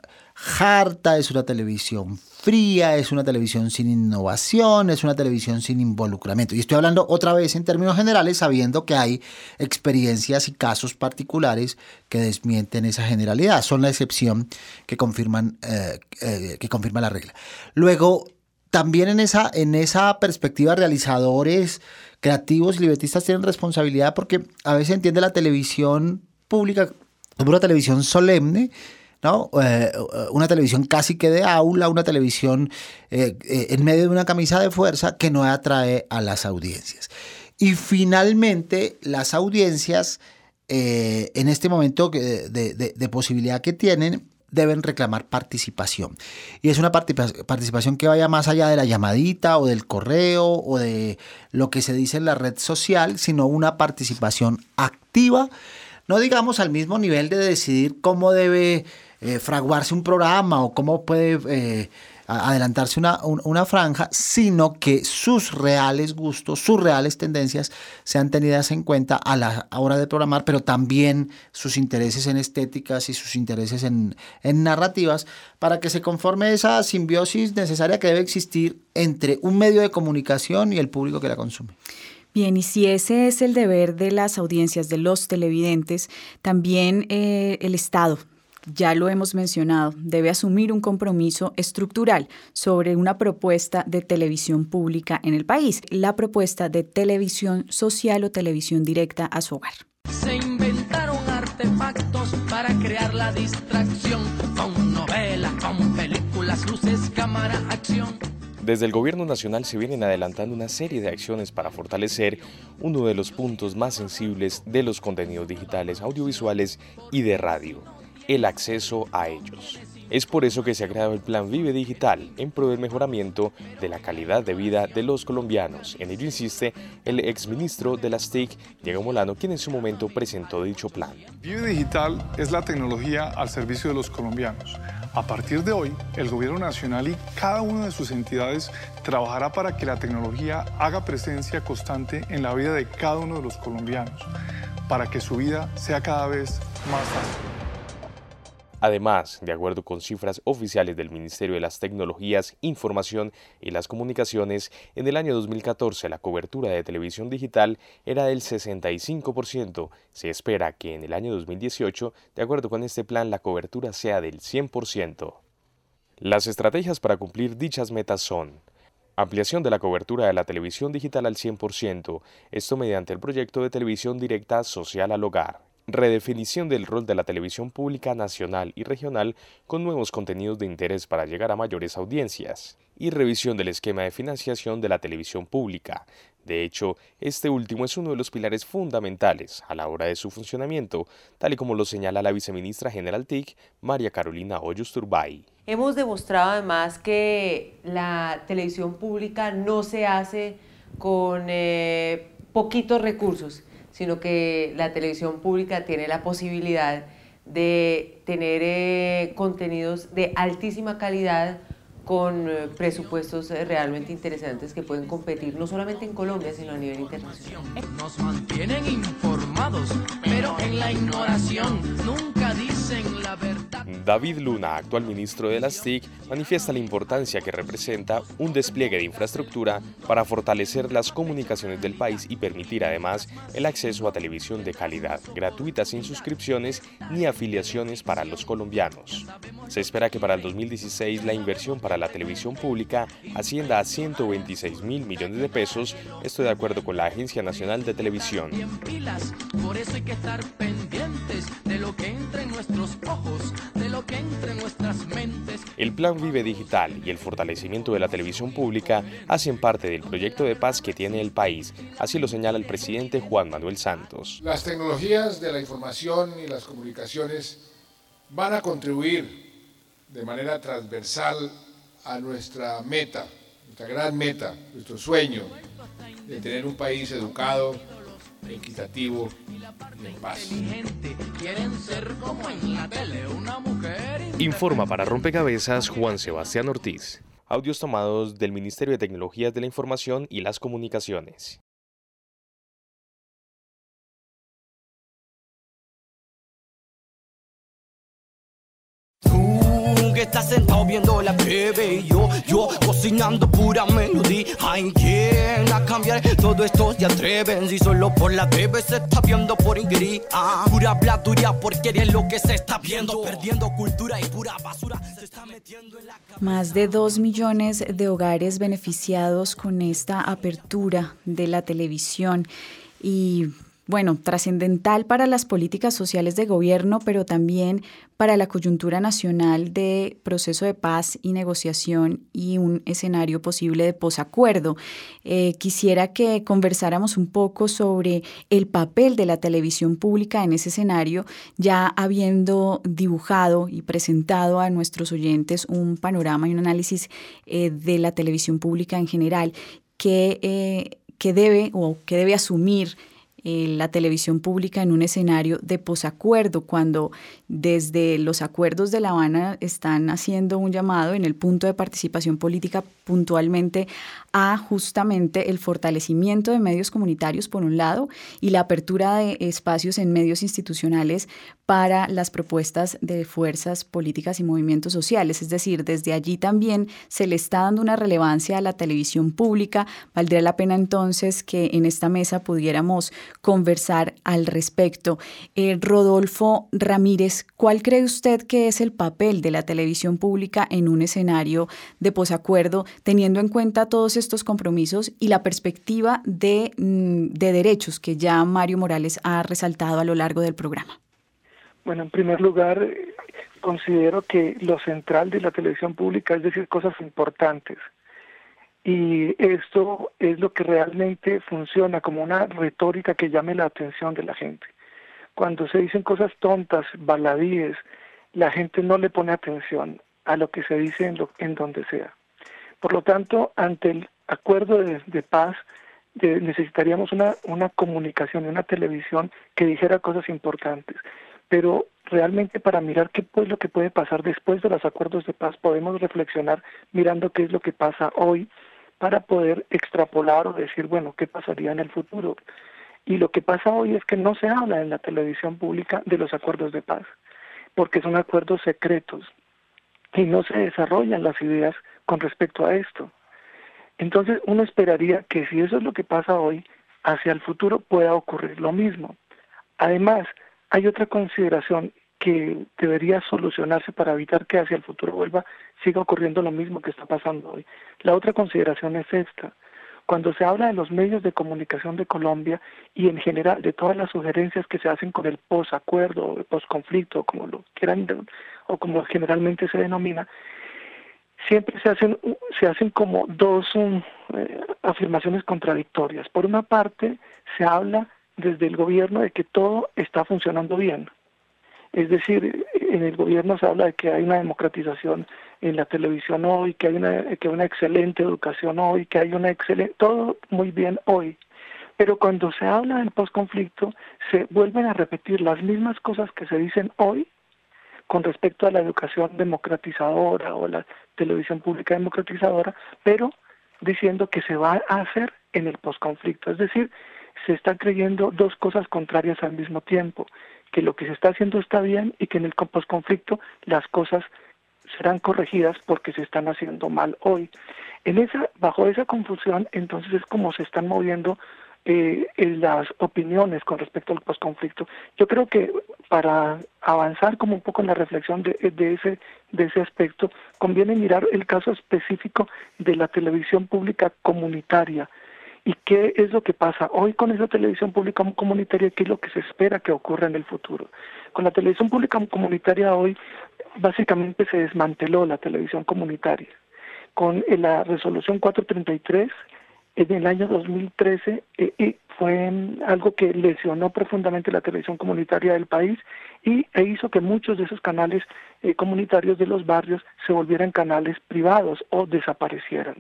harta, es una televisión fría, es una televisión sin innovación, es una televisión sin involucramiento. Y estoy hablando otra vez en términos generales, sabiendo que hay experiencias y casos particulares que desmienten esa generalidad. Son la excepción que confirman, eh, eh, que confirma la regla. Luego, también en esa, en esa perspectiva, realizadores creativos y libretistas tienen responsabilidad porque a veces entiende la televisión pública como una televisión solemne, ¿no? Eh, una televisión casi que de aula, una televisión eh, eh, en medio de una camisa de fuerza que no atrae a las audiencias. Y finalmente, las audiencias, en este momento de, posibilidad que tienen, deben reclamar participación. Y es una participación que vaya más allá de la llamadita o del correo o de lo que se dice en la red social, sino una participación activa, no digamos al mismo nivel de decidir cómo debe eh, fraguarse un programa o cómo puede... Eh, adelantarse una, una, franja, sino que sus reales gustos, sus reales tendencias sean tenidas en cuenta a la hora de programar, pero también sus intereses en estéticas y sus intereses en, en narrativas, para que se conforme esa simbiosis necesaria que debe existir entre un medio de comunicación y el público que la consume. Bien, y si ese es el deber de las audiencias, de los televidentes, también eh, el Estado ya lo hemos mencionado, debe asumir un compromiso estructural sobre una propuesta de televisión pública en el país, la propuesta de televisión social o televisión directa a su hogar. Se inventaron artefactos para crear la distracción con novelas, con películas, luces, cámara, acción. Desde el Gobierno Nacional se vienen adelantando una serie de acciones para fortalecer uno de los puntos más sensibles de los contenidos digitales, audiovisuales y de radio el acceso a ellos. Es por eso que se ha creado el Plan Vive Digital en pro del mejoramiento de la calidad de vida de los colombianos. En ello insiste el exministro de las TIC, Diego Molano, quien en su momento presentó dicho plan. Vive Digital es la tecnología al servicio de los colombianos. A partir de hoy, el Gobierno Nacional y cada una de sus entidades trabajará para que la tecnología haga presencia constante en la vida de cada uno de los colombianos, para que su vida sea cada vez más fácil. Además, de acuerdo con cifras oficiales del Ministerio de las Tecnologías, Información y las Comunicaciones, en el año 2014 la cobertura de televisión digital era del 65%. Se espera que en el año 2018, de acuerdo con este plan, la cobertura sea del 100%. Las estrategias para cumplir dichas metas son Ampliación de la cobertura de la televisión digital al 100%, esto mediante el proyecto de televisión directa social al hogar, redefinición del rol de la televisión pública nacional y regional con nuevos contenidos de interés para llegar a mayores audiencias, y revisión del esquema de financiación de la televisión pública. De hecho, este último es uno de los pilares fundamentales a la hora de su funcionamiento, tal y como lo señala la viceministra general TIC, María Carolina Hoyos Turbay. Hemos demostrado además que la televisión pública no se hace con eh, poquitos recursos, sino que la televisión pública tiene la posibilidad de tener eh, contenidos de altísima calidad con eh, presupuestos eh, realmente interesantes que pueden competir no solamente en Colombia, sino a nivel internacional. Nos mantienen informados, pero en la ignoración nunca dicen. David Luna, actual ministro de las TIC, manifiesta la importancia que representa un despliegue de infraestructura para fortalecer las comunicaciones del país y permitir además el acceso a televisión de calidad, gratuita sin suscripciones ni afiliaciones para los colombianos. Se espera que para el 2016 la inversión para la televisión pública ascienda a 126 mil millones de pesos, esto de acuerdo con la Agencia Nacional de Televisión. Pendientes de lo que entra en nuestros ojos, de lo que entra en nuestras mentes. El Plan Vive Digital y el fortalecimiento de la televisión pública hacen parte del proyecto de paz que tiene el país, así lo señala el presidente Juan Manuel Santos. Las tecnologías de la información y las comunicaciones van a contribuir de manera transversal a nuestra meta, nuestra gran meta, nuestro sueño de tener un país educado, equitativo y en paz. Informa para Rompecabezas Juan Sebastián Ortiz. Audios tomados del Ministerio de Tecnologías de la Información y las Comunicaciones. Que estás sentado viendo la TV y yo, yo cocinando pura melodía. Hay quien a cambiar todo esto se atreven. Si solo por la TV se está viendo por ingrid. Ah, pura habladuría porque es lo que se está viendo, perdiendo cultura y pura basura se está metiendo en la Más de dos millones de hogares beneficiados con esta apertura de la televisión. Y bueno, trascendental para las políticas sociales de gobierno, pero también para la coyuntura nacional de proceso de paz y negociación y un escenario posible de posacuerdo. Eh, quisiera que conversáramos un poco sobre el papel de la televisión pública en ese escenario, ya habiendo dibujado y presentado a nuestros oyentes un panorama y un análisis eh, de la televisión pública en general, que, eh, que debe o que debe asumir eh, la televisión pública en un escenario de posacuerdo, cuando desde los acuerdos de La Habana están haciendo un llamado en el punto de participación política puntualmente a justamente el fortalecimiento de medios comunitarios por un lado y la apertura de espacios en medios institucionales para las propuestas de fuerzas políticas y movimientos sociales. Es decir, desde allí también se le está dando una relevancia a la televisión pública. Valdría la pena entonces que en esta mesa pudiéramos conversar al respecto. Eh, Rodolfo Ramírez, ¿cuál cree usted que es el papel de la televisión pública en un escenario de posacuerdo, teniendo en cuenta todos compromisos y la perspectiva de, mm, de derechos que ya Mario Morales ha resaltado a lo largo del programa? Bueno, en primer lugar, considero que lo central de la televisión pública es decir cosas importantes. Y esto es lo que realmente funciona como una retórica que llame la atención de la gente. Cuando se dicen cosas tontas, baladíes, la gente no le pone atención a lo que se dice en, lo, en donde sea. Por lo tanto, ante el acuerdo de, paz, de, necesitaríamos una, una comunicación, una televisión que dijera cosas importantes pero realmente para mirar qué es lo que puede pasar después de los acuerdos de paz podemos reflexionar mirando qué es lo que pasa hoy para poder extrapolar o decir, bueno, qué pasaría en el futuro. Y lo que pasa hoy es que no se habla en la televisión pública de los acuerdos de paz, porque son acuerdos secretos y no se desarrollan las ideas con respecto a esto. Entonces uno esperaría que si eso es lo que pasa hoy, hacia el futuro pueda ocurrir lo mismo. Además, hay otra consideración que debería solucionarse para evitar que hacia el futuro vuelva, siga ocurriendo lo mismo que está pasando hoy. La otra consideración es esta. Cuando se habla de los medios de comunicación de Colombia y en general de todas las sugerencias que se hacen con el posacuerdo o posconflicto, como lo quieran o como generalmente se denomina, siempre se hacen se hacen como dos um, eh, afirmaciones contradictorias. Por una parte, se habla desde el gobierno de que todo está funcionando bien. Es decir, en el gobierno se habla de que hay una democratización en la televisión hoy, que hay una, que hay una excelente educación hoy, que hay una excelente, todo muy bien hoy. Pero cuando se habla del posconflicto, se vuelven a repetir las mismas cosas que se dicen hoy con respecto a la educación democratizadora o la televisión pública democratizadora, pero diciendo que se va a hacer en el posconflicto. Es decir, se están creyendo dos cosas contrarias al mismo tiempo, que lo que se está haciendo está bien y que en el posconflicto las cosas serán corregidas porque se están haciendo mal hoy. En esa, bajo esa confusión, entonces es como se están moviendo eh, las opiniones con respecto al posconflicto. Yo creo que para avanzar como un poco en la reflexión de, de, ese, de ese aspecto, conviene mirar el caso específico de la televisión pública comunitaria. ¿Y qué es lo que pasa hoy con esa televisión pública comunitaria? ¿Qué es lo que se espera que ocurra en el futuro? Con la televisión pública comunitaria hoy básicamente se desmanteló la televisión comunitaria. Con la resolución 433 en el año 2013 eh, fue algo que lesionó profundamente la televisión comunitaria del país y e hizo que muchos de esos canales eh, comunitarios de los barrios se volvieran canales privados o desaparecieran.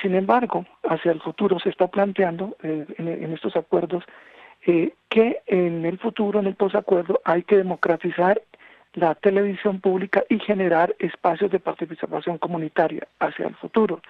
Sin embargo, hacia el futuro se está planteando en, en, estos acuerdos que en el futuro, en el posacuerdo, hay que democratizar la televisión pública y generar espacios de participación comunitaria hacia el futuro.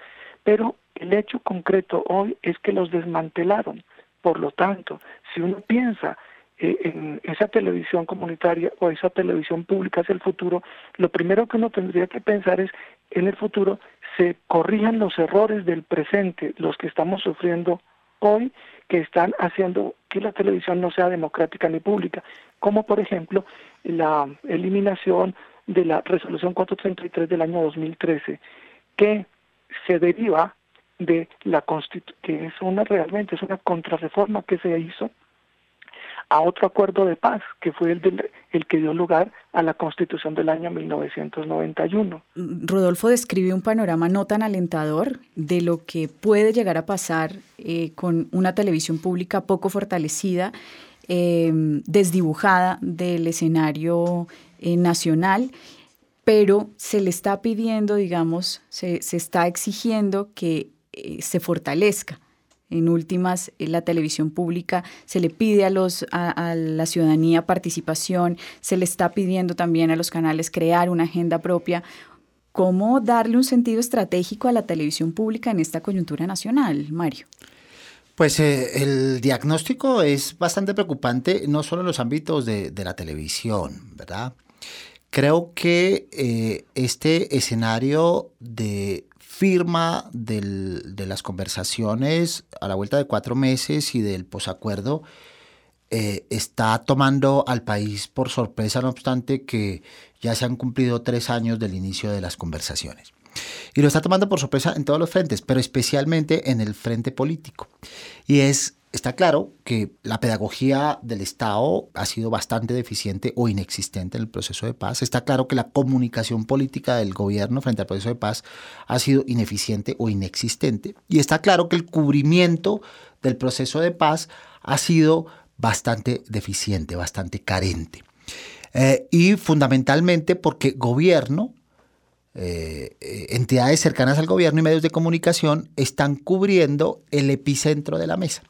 Pero el hecho concreto hoy es que los desmantelaron. Por lo tanto, si uno piensa eh, en esa televisión comunitaria o esa televisión pública hacia el futuro, lo primero que uno tendría que pensar es en el futuro se corrijan los errores del presente, los que estamos sufriendo hoy que están haciendo que la televisión no sea democrática ni pública, como por ejemplo la eliminación de la resolución 433 del año 2013, que se deriva de la Constitución, que es una realmente es una contrarreforma que se hizo a otro acuerdo de paz, que fue el, el que dio lugar a la Constitución del año 1991. Rodolfo describe un panorama no tan alentador de lo que puede llegar a pasar eh, con una televisión pública poco fortalecida, em, desdibujada del escenario eh, nacional pero se le está pidiendo, digamos, se, se está exigiendo que eh, se fortalezca en últimas, eh, la televisión pública se le pide a, los, a, la ciudadanía participación, se le está pidiendo también a los canales crear una agenda propia. ¿Cómo darle un sentido estratégico a la televisión pública en esta coyuntura nacional, Mario? Pues eh, el diagnóstico es bastante preocupante, no solo en los ámbitos de, de la televisión, ¿verdad? Creo que este escenario de firma de las conversaciones a la vuelta de cuatro meses y del posacuerdo eh, está tomando al país por sorpresa, no obstante que ya se han cumplido tres años del inicio de las conversaciones. Y lo está tomando por sorpresa en todos los frentes, pero especialmente en el frente político. Y es Está claro que la pedagogía del Estado ha sido bastante deficiente o inexistente en el proceso de paz. Está claro que la comunicación política del gobierno frente al proceso de paz ha sido ineficiente o inexistente. Y está claro que el cubrimiento del proceso de paz ha sido bastante deficiente, bastante carente. Eh, y fundamentalmente porque gobierno, eh, entidades cercanas al gobierno y medios de comunicación están cubriendo el epicentro de la mesa.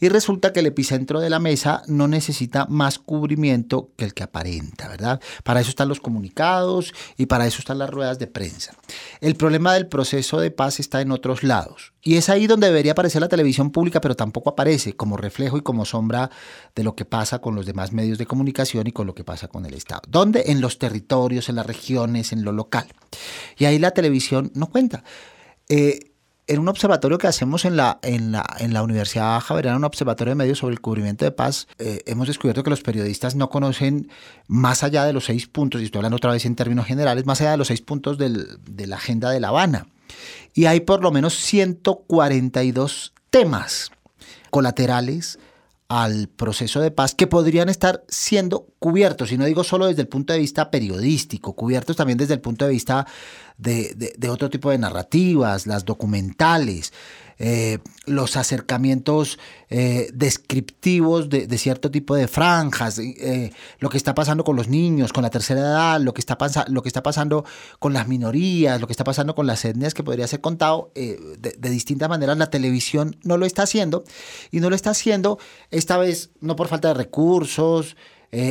Y resulta que el epicentro de la mesa no necesita más cubrimiento que el que aparenta, ¿verdad? Para eso están los comunicados y para eso están las ruedas de prensa. El problema del proceso de paz está en otros lados. Y es ahí donde debería aparecer la televisión pública, pero tampoco aparece como reflejo y como sombra de lo que pasa con los demás medios de comunicación y con lo que pasa con el Estado. ¿Dónde? En los territorios, en las regiones, en lo local. Y ahí la televisión no cuenta. Eh, en un observatorio que hacemos en la, en la, en la Universidad Javeriana, un observatorio de medios sobre el cubrimiento de paz, eh, hemos descubierto que los periodistas no conocen más allá de los seis puntos, y estoy hablando otra vez en términos generales, más allá de los seis puntos de la agenda de La Habana. y hay por lo menos 142 temas colaterales al proceso de paz que podrían estar siendo cubiertos, y no digo solo desde el punto de vista periodístico, cubiertos también desde el punto de vista de, de otro tipo de narrativas, las documentales, eh, los acercamientos eh, descriptivos de, cierto tipo de franjas, eh, lo que está pasando con los niños, con la tercera edad, lo que, está lo que está pasando con las minorías, lo que está pasando con las etnias, que podría ser contado de, de distintas maneras. La televisión no lo está haciendo y no lo está haciendo esta vez no por falta de recursos,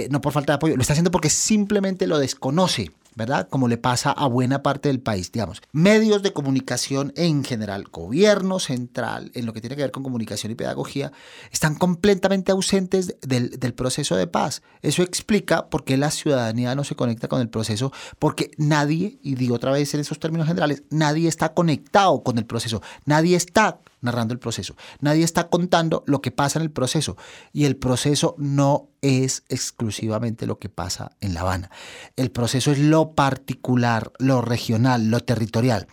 no por falta de apoyo, lo está haciendo porque simplemente lo desconoce. ¿verdad? Como le pasa a buena parte del país, digamos. Medios de comunicación en general, gobierno central, en lo que tiene que ver con comunicación y pedagogía, están completamente ausentes del, del proceso de paz. Eso explica por qué la ciudadanía no se conecta con el proceso, porque nadie, y digo otra vez en esos términos generales, nadie está conectado con el proceso, nadie está narrando el proceso. Nadie está contando lo que pasa en el proceso y el proceso no es exclusivamente lo que pasa en La Habana. El proceso es lo particular, lo regional, lo territorial.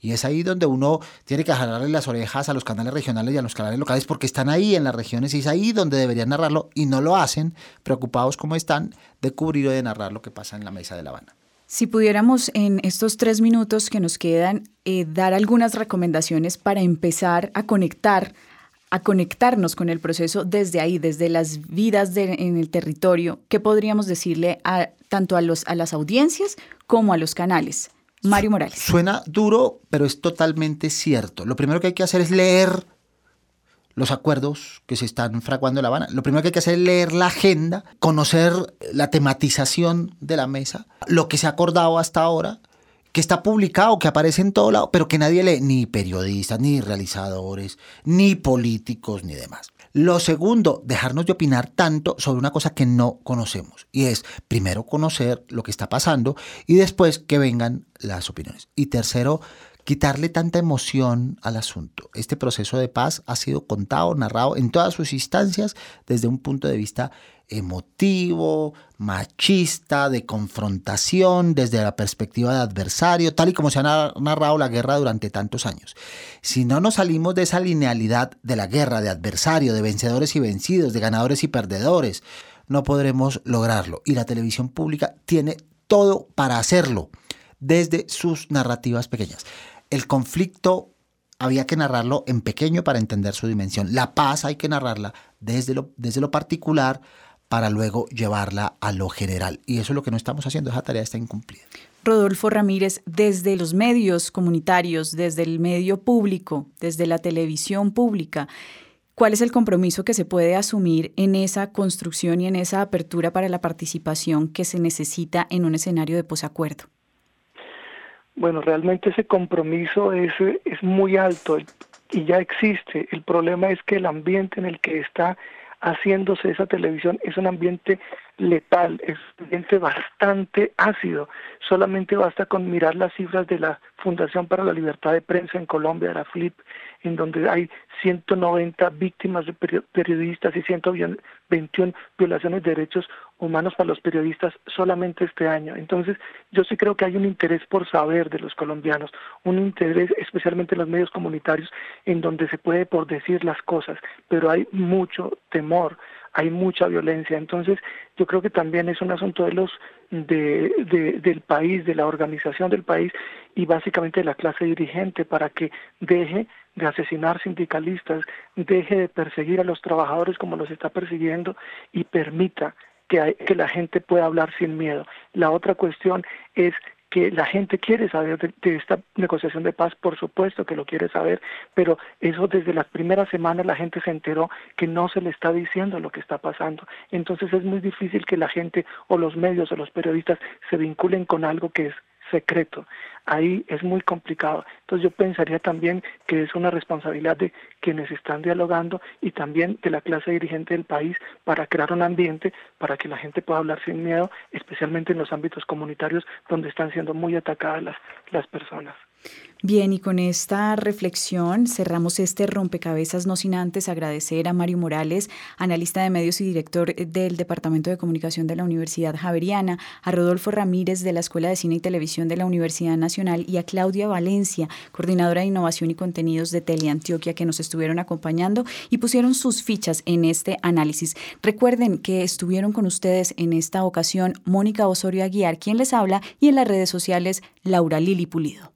Y es ahí donde uno tiene que jalarle las orejas a los canales regionales y a los canales locales porque están ahí en las regiones y es ahí donde deberían narrarlo y no lo hacen, preocupados como están de cubrir o de narrar lo que pasa en la mesa de La Habana. Si pudiéramos en estos tres minutos que nos quedan eh, dar algunas recomendaciones para empezar a conectar, a conectarnos con el proceso desde ahí, desde las vidas en el territorio, ¿qué podríamos decirle a, tanto a, los, a las audiencias como a los canales? Mario Morales. Suena duro, pero es totalmente cierto. Lo primero que hay que hacer es leer los acuerdos que se están fraguando en La Habana. Lo primero que hay que hacer es leer la agenda, conocer la tematización de la mesa, lo que se ha acordado hasta ahora, que está publicado, que aparece en todo lado, pero que nadie lee, ni periodistas, ni realizadores, ni políticos, ni demás. Lo segundo, dejarnos de opinar tanto sobre una cosa que no conocemos. Y es, primero, conocer lo que está pasando y después que vengan las opiniones. Y tercero, quitarle tanta emoción al asunto. Este proceso de paz ha sido contado, narrado en todas sus instancias desde un punto de vista emotivo, machista, de confrontación, desde la perspectiva de adversario, tal y como se ha narrado la guerra durante tantos años. Si no nos salimos de esa linealidad de la guerra, de adversario, de vencedores y vencidos, de ganadores y perdedores, no podremos lograrlo. Y la televisión pública tiene todo para hacerlo desde sus narrativas pequeñas. El conflicto había que narrarlo en pequeño para entender su dimensión. La paz hay que narrarla desde lo, desde lo particular para luego llevarla a lo general. Y eso es lo que no estamos haciendo, esa tarea está incumplida. Rodolfo Ramírez, desde los medios comunitarios, desde el medio público, desde la televisión pública, ¿cuál es el compromiso que se puede asumir en esa construcción y en esa apertura para la participación que se necesita en un escenario de posacuerdo? Bueno, realmente ese compromiso es, es muy alto y ya existe. El problema es que el ambiente en el que está haciéndose esa televisión es un ambiente letal, es un ambiente bastante ácido. Solamente basta con mirar las cifras de la Fundación para la Libertad de Prensa en Colombia, la FLIP, en donde hay 190 víctimas de periodistas y 121 violaciones de derechos humanos para los periodistas solamente este año. Entonces, yo sí creo que hay un interés por saber de los colombianos, un interés especialmente en los medios comunitarios en donde se puede por decir las cosas, pero hay mucho temor, hay mucha violencia. Entonces, yo creo que también es un asunto de los de, del país, de la organización del país y básicamente de la clase dirigente para que deje de asesinar sindicalistas, deje de perseguir a los trabajadores como los está persiguiendo y permita que, que la gente pueda hablar sin miedo. La otra cuestión es que la gente quiere saber de, esta negociación de paz, por supuesto que lo quiere saber, pero eso desde las primeras semanas la gente se enteró que no se le está diciendo lo que está pasando. Entonces es muy difícil que la gente o los medios o los periodistas se vinculen con algo que es secreto. Ahí es muy complicado. Entonces yo pensaría también que es una responsabilidad de quienes están dialogando y también de la clase dirigente del país para crear un ambiente para que la gente pueda hablar sin miedo, especialmente en los ámbitos comunitarios donde están siendo muy atacadas las, las personas. Bien, y con esta reflexión cerramos este rompecabezas, no sin antes agradecer a Mario Morales, analista de medios y director del Departamento de Comunicación de la Universidad Javeriana, a Rodolfo Ramírez de la Escuela de Cine y Televisión de la Universidad Nacional Nacional, y a Claudia Valencia, coordinadora de innovación y contenidos de Teleantioquia, que nos estuvieron acompañando y pusieron sus fichas en este análisis. Recuerden que estuvieron con ustedes en esta ocasión Mónica Osorio Aguiar, quien les habla, y en las redes sociales Laura Lili Pulido.